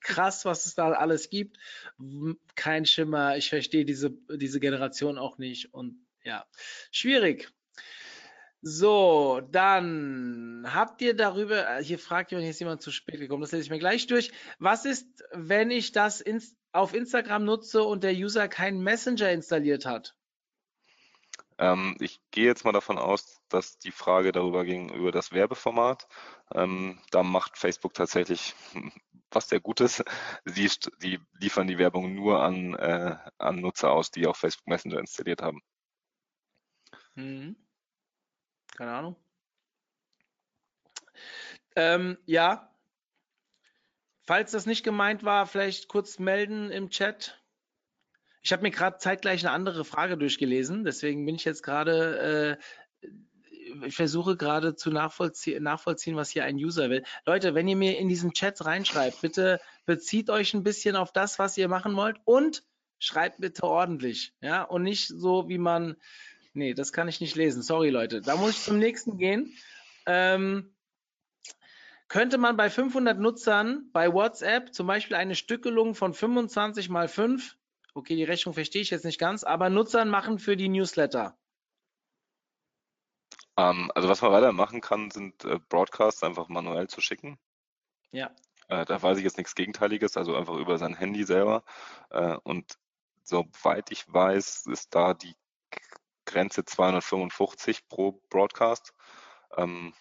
krass, was es da alles gibt. Kein Schimmer. Ich verstehe diese, diese Generation auch nicht. Und ja, schwierig. So, dann habt ihr darüber, äh, hier fragt jemand, hier ist jemand zu spät gekommen, das lese ich mir gleich durch. Was ist, wenn ich das in, auf Instagram nutze und der User keinen Messenger installiert hat? Ähm, ich gehe jetzt mal davon aus, dass die Frage darüber ging, über das Werbeformat. Ähm, da macht Facebook tatsächlich <laughs> was sehr Gutes. Sie, die liefern die Werbung nur an, äh, an Nutzer aus, die auch Facebook Messenger installiert haben. Mhm. Keine Ahnung. Ähm, ja. Falls das nicht gemeint war, vielleicht kurz melden im Chat. Ich habe mir gerade zeitgleich eine andere Frage durchgelesen, deswegen bin ich jetzt gerade, äh, ich versuche gerade zu nachvollziehen, nachvollziehen, was hier ein User will. Leute, wenn ihr mir in diesen Chat reinschreibt, bitte bezieht euch ein bisschen auf das, was ihr machen wollt und schreibt bitte ordentlich, ja, und nicht so, wie man Nee, das kann ich nicht lesen. Sorry, Leute. Da muss ich zum nächsten gehen. Ähm, könnte man bei 500 Nutzern bei WhatsApp zum Beispiel eine Stückelung von 25 mal 5 Okay, die Rechnung verstehe ich jetzt nicht ganz, aber Nutzern machen für die Newsletter. Ähm, also was man weiter machen kann, sind äh, Broadcasts einfach manuell zu schicken. Ja. Äh, da weiß ich jetzt nichts Gegenteiliges, also einfach über sein Handy selber. Äh, und soweit ich weiß, ist da die Grenze 255 pro Broadcast. Ähm,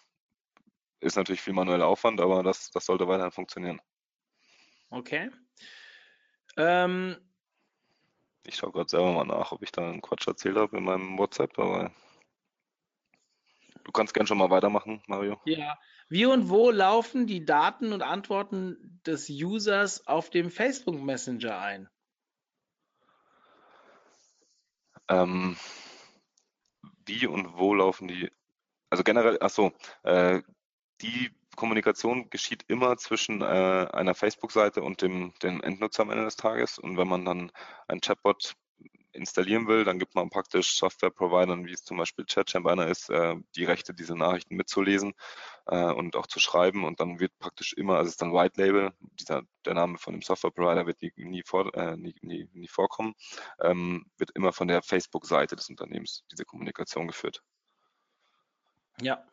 ist natürlich viel manueller Aufwand, aber das, das sollte weiterhin funktionieren. Okay. Ähm, Ich schaue gerade selber mal nach, ob ich da einen Quatsch erzählt habe in meinem WhatsApp, aber du kannst gern schon mal weitermachen, Mario. ja. Wie und wo laufen die Daten und Antworten des Users auf dem Facebook Messenger ein? Ähm, wie und wo laufen die? Also generell, ach so, äh, die Kommunikation geschieht immer zwischen äh, einer Facebook-Seite und dem, dem Endnutzer am Ende des Tages. Und wenn man dann ein Chatbot installieren will, dann gibt man praktisch Software-Providern, wie es zum Beispiel ChatChamp einer ist, äh, die Rechte, diese Nachrichten mitzulesen äh, und auch zu schreiben. Und dann wird praktisch immer, also es ist dann White Label, dieser, der Name von dem Software-Provider wird nie, nie, vor, äh, nie, nie, nie vorkommen, ähm, wird immer von der Facebook-Seite des Unternehmens diese Kommunikation geführt. Ja.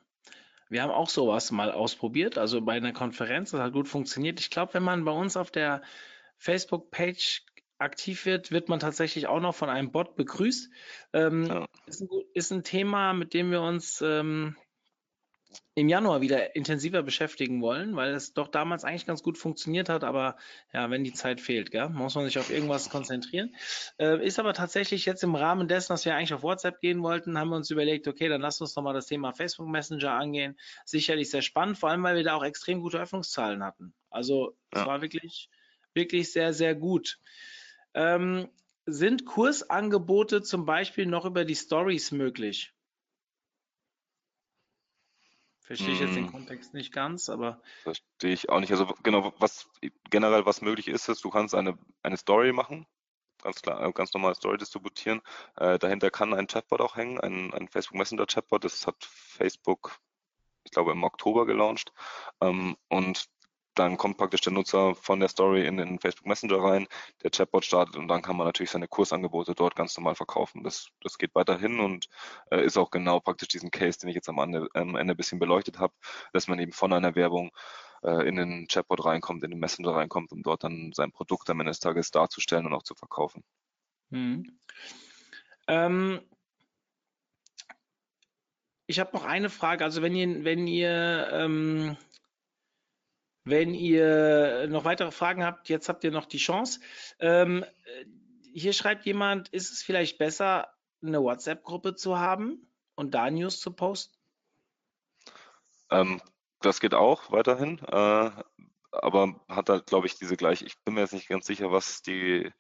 Wir haben auch sowas mal ausprobiert, also bei einer Konferenz, das hat gut funktioniert. Ich glaube, wenn man bei uns auf der Facebook-Page aktiv wird, wird man tatsächlich auch noch von einem Bot begrüßt. Ähm, Ja. ist, ein, ist ein Thema, mit dem wir uns ähm, im Januar wieder intensiver beschäftigen wollen, weil es doch damals eigentlich ganz gut funktioniert hat, aber ja, wenn die Zeit fehlt, gell, muss man sich auf irgendwas konzentrieren. Äh, ist aber tatsächlich jetzt im Rahmen dessen, dass wir eigentlich auf WhatsApp gehen wollten, haben wir uns überlegt, okay, dann lass uns nochmal das Thema Facebook Messenger angehen. Sicherlich sehr spannend, vor allem weil wir da auch extrem gute Öffnungszahlen hatten. Also es Ja. war wirklich, wirklich sehr, sehr gut. Ähm, sind Kursangebote zum Beispiel noch über die Stories möglich? Verstehe ich jetzt den Mm. Kontext nicht ganz, aber Verstehe ich auch nicht. Also genau, was generell was möglich ist, ist, du kannst eine, eine Story machen, ganz klar, äh, ganz normal Story distributieren. Äh, dahinter kann ein Chatbot auch hängen, ein, ein Facebook Messenger Chatbot. Das hat Facebook, ich glaube, im Oktober gelauncht. Ähm, und dann kommt praktisch der Nutzer von der Story in den Facebook Messenger rein, der Chatbot startet und dann kann man natürlich seine Kursangebote dort ganz normal verkaufen. Das, das geht weiterhin und äh, ist auch genau praktisch diesen Case, den ich jetzt am Ende, am Ende ein bisschen beleuchtet habe, dass man eben von einer Werbung äh, in den Chatbot reinkommt, in den Messenger reinkommt, um dort dann sein Produkt am Ende des Tages darzustellen und auch zu verkaufen. Mhm. Ähm, ich habe noch eine Frage. Also wenn ihr, wenn ihr, ähm, wenn ihr noch weitere Fragen habt, jetzt habt ihr noch die Chance. Ähm, äh, hier schreibt jemand, ist es vielleicht besser, eine WhatsApp-Gruppe zu haben und da News zu posten? Ähm, das geht auch weiterhin, äh, aber hat da, glaube ich, diese gleiche, ich bin mir jetzt nicht ganz sicher, was die,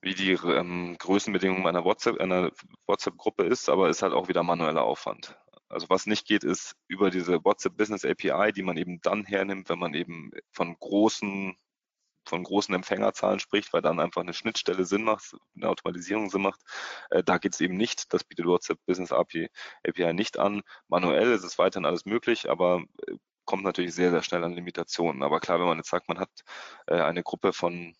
wie die ähm, Größenbedingungen einer WhatsApp, einer WhatsApp-Gruppe ist, aber ist halt auch wieder manueller Aufwand. Also was nicht geht, ist über diese WhatsApp Business API, die man eben dann hernimmt, wenn man eben von großen von großen Empfängerzahlen spricht, weil dann einfach eine Schnittstelle Sinn macht, eine Automatisierung Sinn macht. Äh, da geht es eben nicht. Das bietet WhatsApp Business API, API nicht an. Manuell ist es weiterhin alles möglich, aber äh, kommt natürlich sehr, sehr schnell an Limitationen. Aber klar, wenn man jetzt sagt, man hat äh, eine Gruppe von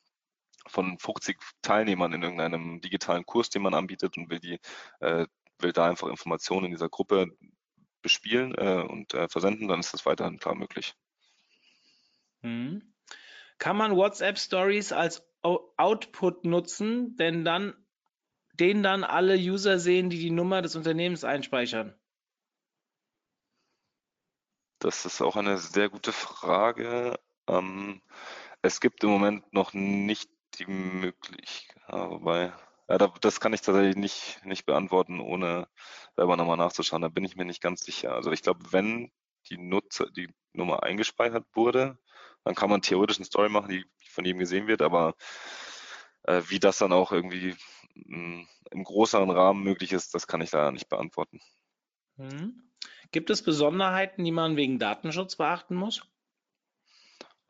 von 50 Teilnehmern in irgendeinem digitalen Kurs, den man anbietet und will die, äh, will da einfach Informationen in dieser Gruppe bespielen äh, und äh, versenden, dann ist das weiterhin klar möglich. Mhm. Kann man WhatsApp Stories als O- Output nutzen, denn dann, den dann alle User sehen, die die Nummer des Unternehmens einspeichern? Das ist auch eine sehr gute Frage. Ähm, es gibt im Moment noch nicht die Möglichkeit, wobei, ja, da, das kann ich tatsächlich nicht, nicht beantworten, ohne selber nochmal nachzuschauen. Da bin ich mir nicht ganz sicher. Also ich glaube, wenn die Nutzer, die Nummer eingespeichert wurde, dann kann man theoretisch eine Story machen, die von jedem gesehen wird, aber äh, wie das dann auch irgendwie mh, im größeren Rahmen möglich ist, das kann ich leider nicht beantworten. Mhm. Gibt es Besonderheiten, die man wegen Datenschutz beachten muss?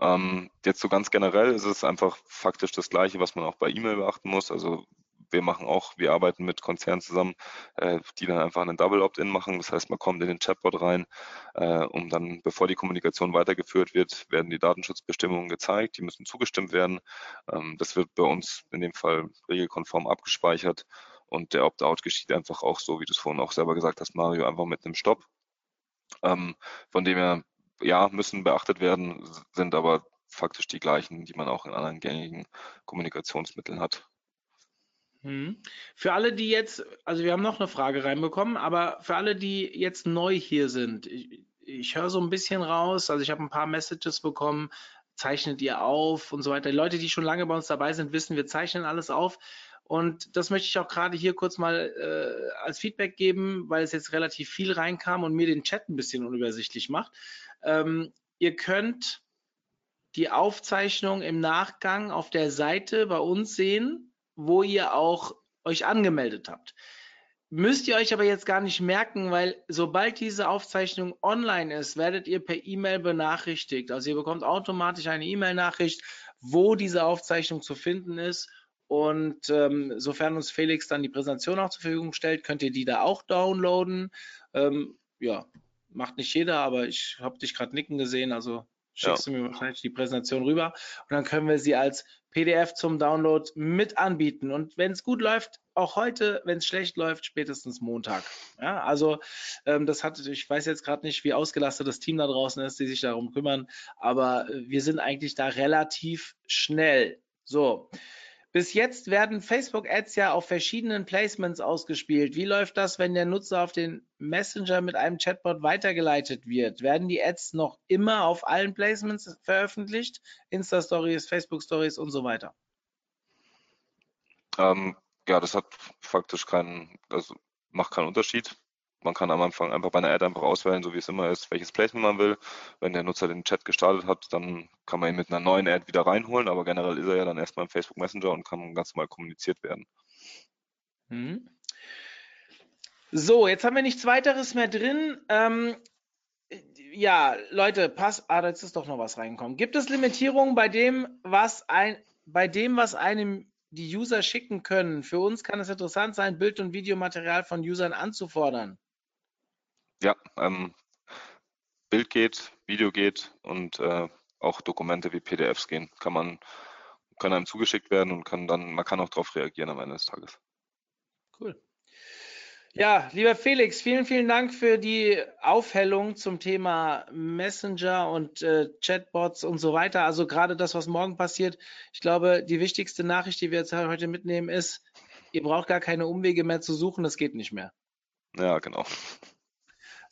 Ähm, jetzt so ganz generell ist es einfach faktisch das Gleiche, was man auch bei E-Mail beachten muss. Also wir machen auch, wir arbeiten mit Konzernen zusammen, äh, die dann einfach einen Double Opt-in machen. Das heißt, man kommt in den Chatbot rein, äh, um dann, bevor die Kommunikation weitergeführt wird, werden die Datenschutzbestimmungen gezeigt, die müssen zugestimmt werden. Ähm, das wird bei uns in dem Fall regelkonform abgespeichert und der Opt-out geschieht einfach auch so, wie du es vorhin auch selber gesagt hast, Mario, einfach mit einem Stopp. Ähm, von dem her, ja, müssen beachtet werden, sind aber faktisch die gleichen, die man auch in anderen gängigen Kommunikationsmitteln hat. Hm. Für alle, die jetzt, also wir haben noch eine Frage reinbekommen, aber für alle, die jetzt neu hier sind, ich, ich höre so ein bisschen raus, also ich habe ein paar Messages bekommen, zeichnet ihr auf und so weiter. Die Leute, die schon lange bei uns dabei sind, wissen, wir zeichnen alles auf. Und das möchte ich auch gerade hier kurz mal äh, als Feedback geben, weil es jetzt relativ viel reinkam und mir den Chat ein bisschen unübersichtlich macht. Ähm, ihr könnt die Aufzeichnung im Nachgang auf der Seite bei uns sehen, wo ihr auch euch angemeldet habt. Müsst ihr euch aber jetzt gar nicht merken, weil sobald diese Aufzeichnung online ist, werdet ihr per E-Mail benachrichtigt. Also ihr bekommt automatisch eine E-Mail-Nachricht, wo diese Aufzeichnung zu finden ist. Und ähm, sofern uns Felix dann die Präsentation auch zur Verfügung stellt, könnt ihr die da auch downloaden. Ähm, ja, macht nicht jeder, aber ich habe dich gerade nicken gesehen, also schickst ja. du mir wahrscheinlich die Präsentation rüber und dann können wir sie als PDF zum Download mit anbieten. Und wenn es gut läuft, auch heute, wenn es schlecht läuft, spätestens Montag. Ja, also ähm, das hat, ich weiß jetzt gerade nicht, wie ausgelastet das Team da draußen ist, die sich darum kümmern, aber wir sind eigentlich da relativ schnell. So. Bis jetzt werden Facebook-Ads ja auf verschiedenen Placements ausgespielt. Wie läuft das, wenn der Nutzer auf den Messenger mit einem Chatbot weitergeleitet wird? Werden die Ads noch immer auf allen Placements veröffentlicht? Insta-Stories, Facebook-Stories und so weiter? Ähm, ja, das hat faktisch keinen, also macht keinen Unterschied. Man kann am Anfang einfach bei einer Ad einfach auswählen, so wie es immer ist, welches Placement man will. Wenn der Nutzer den Chat gestartet hat, dann kann man ihn mit einer neuen Ad wieder reinholen, aber generell ist er ja dann erstmal im Facebook Messenger und kann ganz normal kommuniziert werden. Mhm. So, jetzt haben wir nichts weiteres mehr drin. Ähm, ja, Leute, pass, ah, jetzt ist doch noch was reingekommen. Gibt es Limitierungen bei dem, was ein, bei dem, was einem die User schicken können? Für uns kann es interessant sein, Bild- und Videomaterial von Usern anzufordern. Ja, ähm, Bild geht, Video geht und äh, auch Dokumente wie PDFs gehen. Kann man, kann einem zugeschickt werden und kann dann, man kann auch darauf reagieren am Ende des Tages. Cool. Ja, lieber Felix, vielen, vielen Dank für die Aufhellung zum Thema Messenger und äh, Chatbots und so weiter. Also gerade das, was morgen passiert. Ich glaube, die wichtigste Nachricht, die wir jetzt heute mitnehmen, ist, ihr braucht gar keine Umwege mehr zu suchen, das geht nicht mehr. Ja, genau.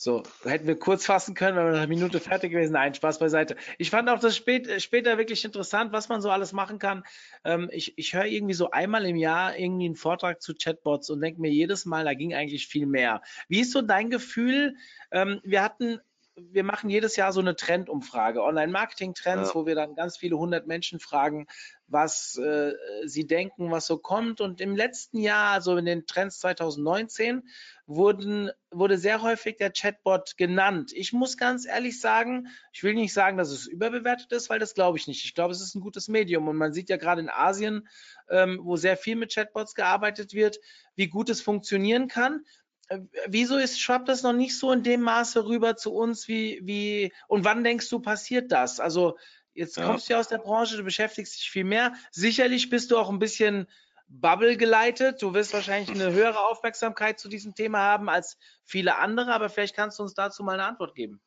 So, hätten wir kurz fassen können, wenn wir einer Minute fertig gewesen. Nein, Spaß beiseite. Ich fand auch das spät, äh, später wirklich interessant, was man so alles machen kann. Ähm, ich ich höre irgendwie so einmal im Jahr irgendwie einen Vortrag zu Chatbots und denke mir jedes Mal, da ging eigentlich viel mehr. Wie ist so dein Gefühl? Ähm, wir hatten wir machen jedes Jahr so eine Trendumfrage, Online-Marketing-Trends, ja. wo wir dann ganz viele hundert Menschen fragen, was äh, sie denken, was so kommt. Und im letzten Jahr, also in den Trends 2019, wurden, wurde sehr häufig der Chatbot genannt. Ich muss ganz ehrlich sagen, ich will nicht sagen, dass es überbewertet ist, weil das glaube ich nicht. Ich glaube, es ist ein gutes Medium. Und man sieht ja gerade in Asien, ähm, wo sehr viel mit Chatbots gearbeitet wird, wie gut es funktionieren kann. Äh, wieso ist schwappt das noch nicht so in dem Maße rüber zu uns wie wie und wann denkst du passiert das? Also jetzt ja. kommst du ja aus der Branche, du beschäftigst dich viel mehr. Sicherlich bist du auch ein bisschen Bubble geleitet. Du wirst wahrscheinlich eine höhere Aufmerksamkeit zu diesem Thema haben als viele andere, aber vielleicht kannst du uns dazu mal eine Antwort geben.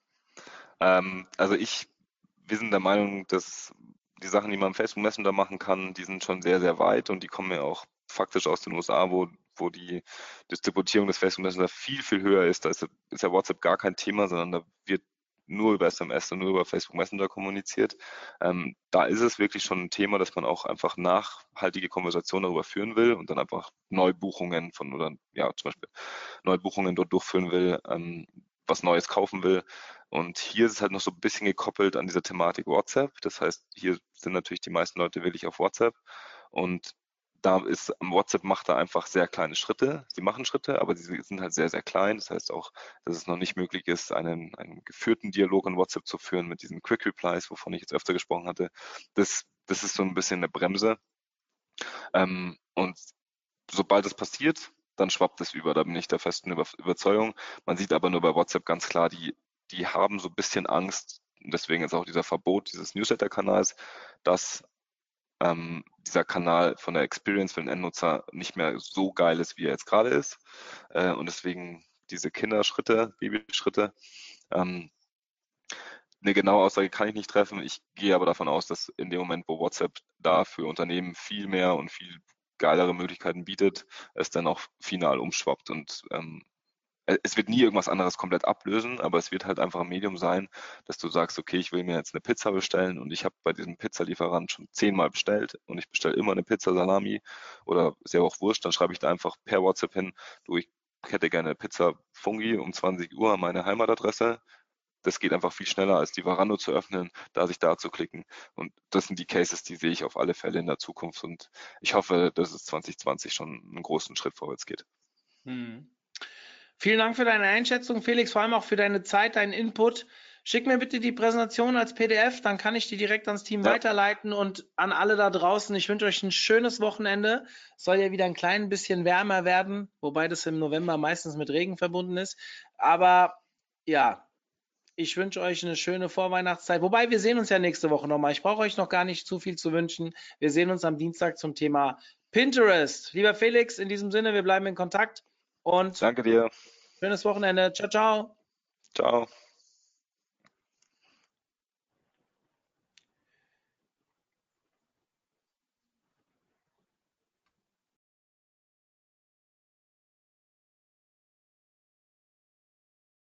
Ähm, also ich, wir sind der Meinung, dass die Sachen, die man im Facebook Messenger machen kann, die sind schon sehr, sehr weit und die kommen ja auch faktisch aus den USA, wo wo die Distributierung des Facebook Messenger viel, viel höher ist. Da ist, ist ja WhatsApp gar kein Thema, sondern da wird nur über SMS und nur über Facebook Messenger kommuniziert. Ähm, da ist es wirklich schon ein Thema, dass man auch einfach nachhaltige Konversationen darüber führen will und dann einfach Neubuchungen von oder ja zum Beispiel Neubuchungen dort durchführen will, ähm, was Neues kaufen will. Und hier ist es halt noch so ein bisschen gekoppelt an dieser Thematik WhatsApp. Das heißt, hier sind natürlich die meisten Leute wirklich auf WhatsApp und da ist WhatsApp macht da einfach sehr kleine Schritte. Sie machen Schritte, aber sie sind halt sehr, sehr klein. Das heißt auch, dass es noch nicht möglich ist, einen, einen geführten Dialog in WhatsApp zu führen mit diesen Quick Replies, wovon ich jetzt öfter gesprochen hatte. Das, das ist so ein bisschen eine Bremse. Ähm, und sobald es passiert, dann schwappt es über. Da bin ich der festen Über Überzeugung. Man sieht aber nur bei WhatsApp ganz klar, die, die haben so ein bisschen Angst, deswegen ist auch dieser Verbot dieses Newsletter-Kanals, dass ähm, dieser Kanal von der Experience für den Endnutzer nicht mehr so geil ist, wie er jetzt gerade ist. Äh, und deswegen diese Kinderschritte, Babyschritte. Ähm, eine genaue Aussage kann ich nicht treffen. Ich gehe aber davon aus, dass in dem Moment, wo WhatsApp da für Unternehmen viel mehr und viel geilere Möglichkeiten bietet, es dann auch final umschwappt und ähm, es wird nie irgendwas anderes komplett ablösen, aber es wird halt einfach ein Medium sein, dass du sagst, okay, ich will mir jetzt eine Pizza bestellen und ich habe bei diesem Pizzalieferant schon zehnmal bestellt und ich bestelle immer eine Pizza Salami oder ja auch wurscht, dann schreibe ich da einfach per WhatsApp hin, du, ich hätte gerne Pizza Fungi um 20 Uhr an meine Heimatadresse. Das geht einfach viel schneller, als die Varando zu öffnen, da sich da zu klicken. Und das sind die Cases, die sehe ich auf alle Fälle in der Zukunft. Und ich hoffe, dass es 2020 schon einen großen Schritt vorwärts geht. Hm. Vielen Dank für deine Einschätzung, Felix, vor allem auch für deine Zeit, deinen Input. Schick mir bitte die Präsentation als PDF, dann kann ich die direkt ans Team ja. weiterleiten und an alle da draußen. Ich wünsche euch ein schönes Wochenende. Soll ja wieder ein klein bisschen wärmer werden, wobei das im November meistens mit Regen verbunden ist. Aber ja, ich wünsche euch eine schöne Vorweihnachtszeit. Wobei wir sehen uns ja nächste Woche nochmal. Ich brauche euch noch gar nicht zu viel zu wünschen. Wir sehen uns am Dienstag zum Thema Pinterest. Lieber Felix, in diesem Sinne, wir bleiben in Kontakt. Und danke dir. Schönes Wochenende. Ciao, ciao. Ciao.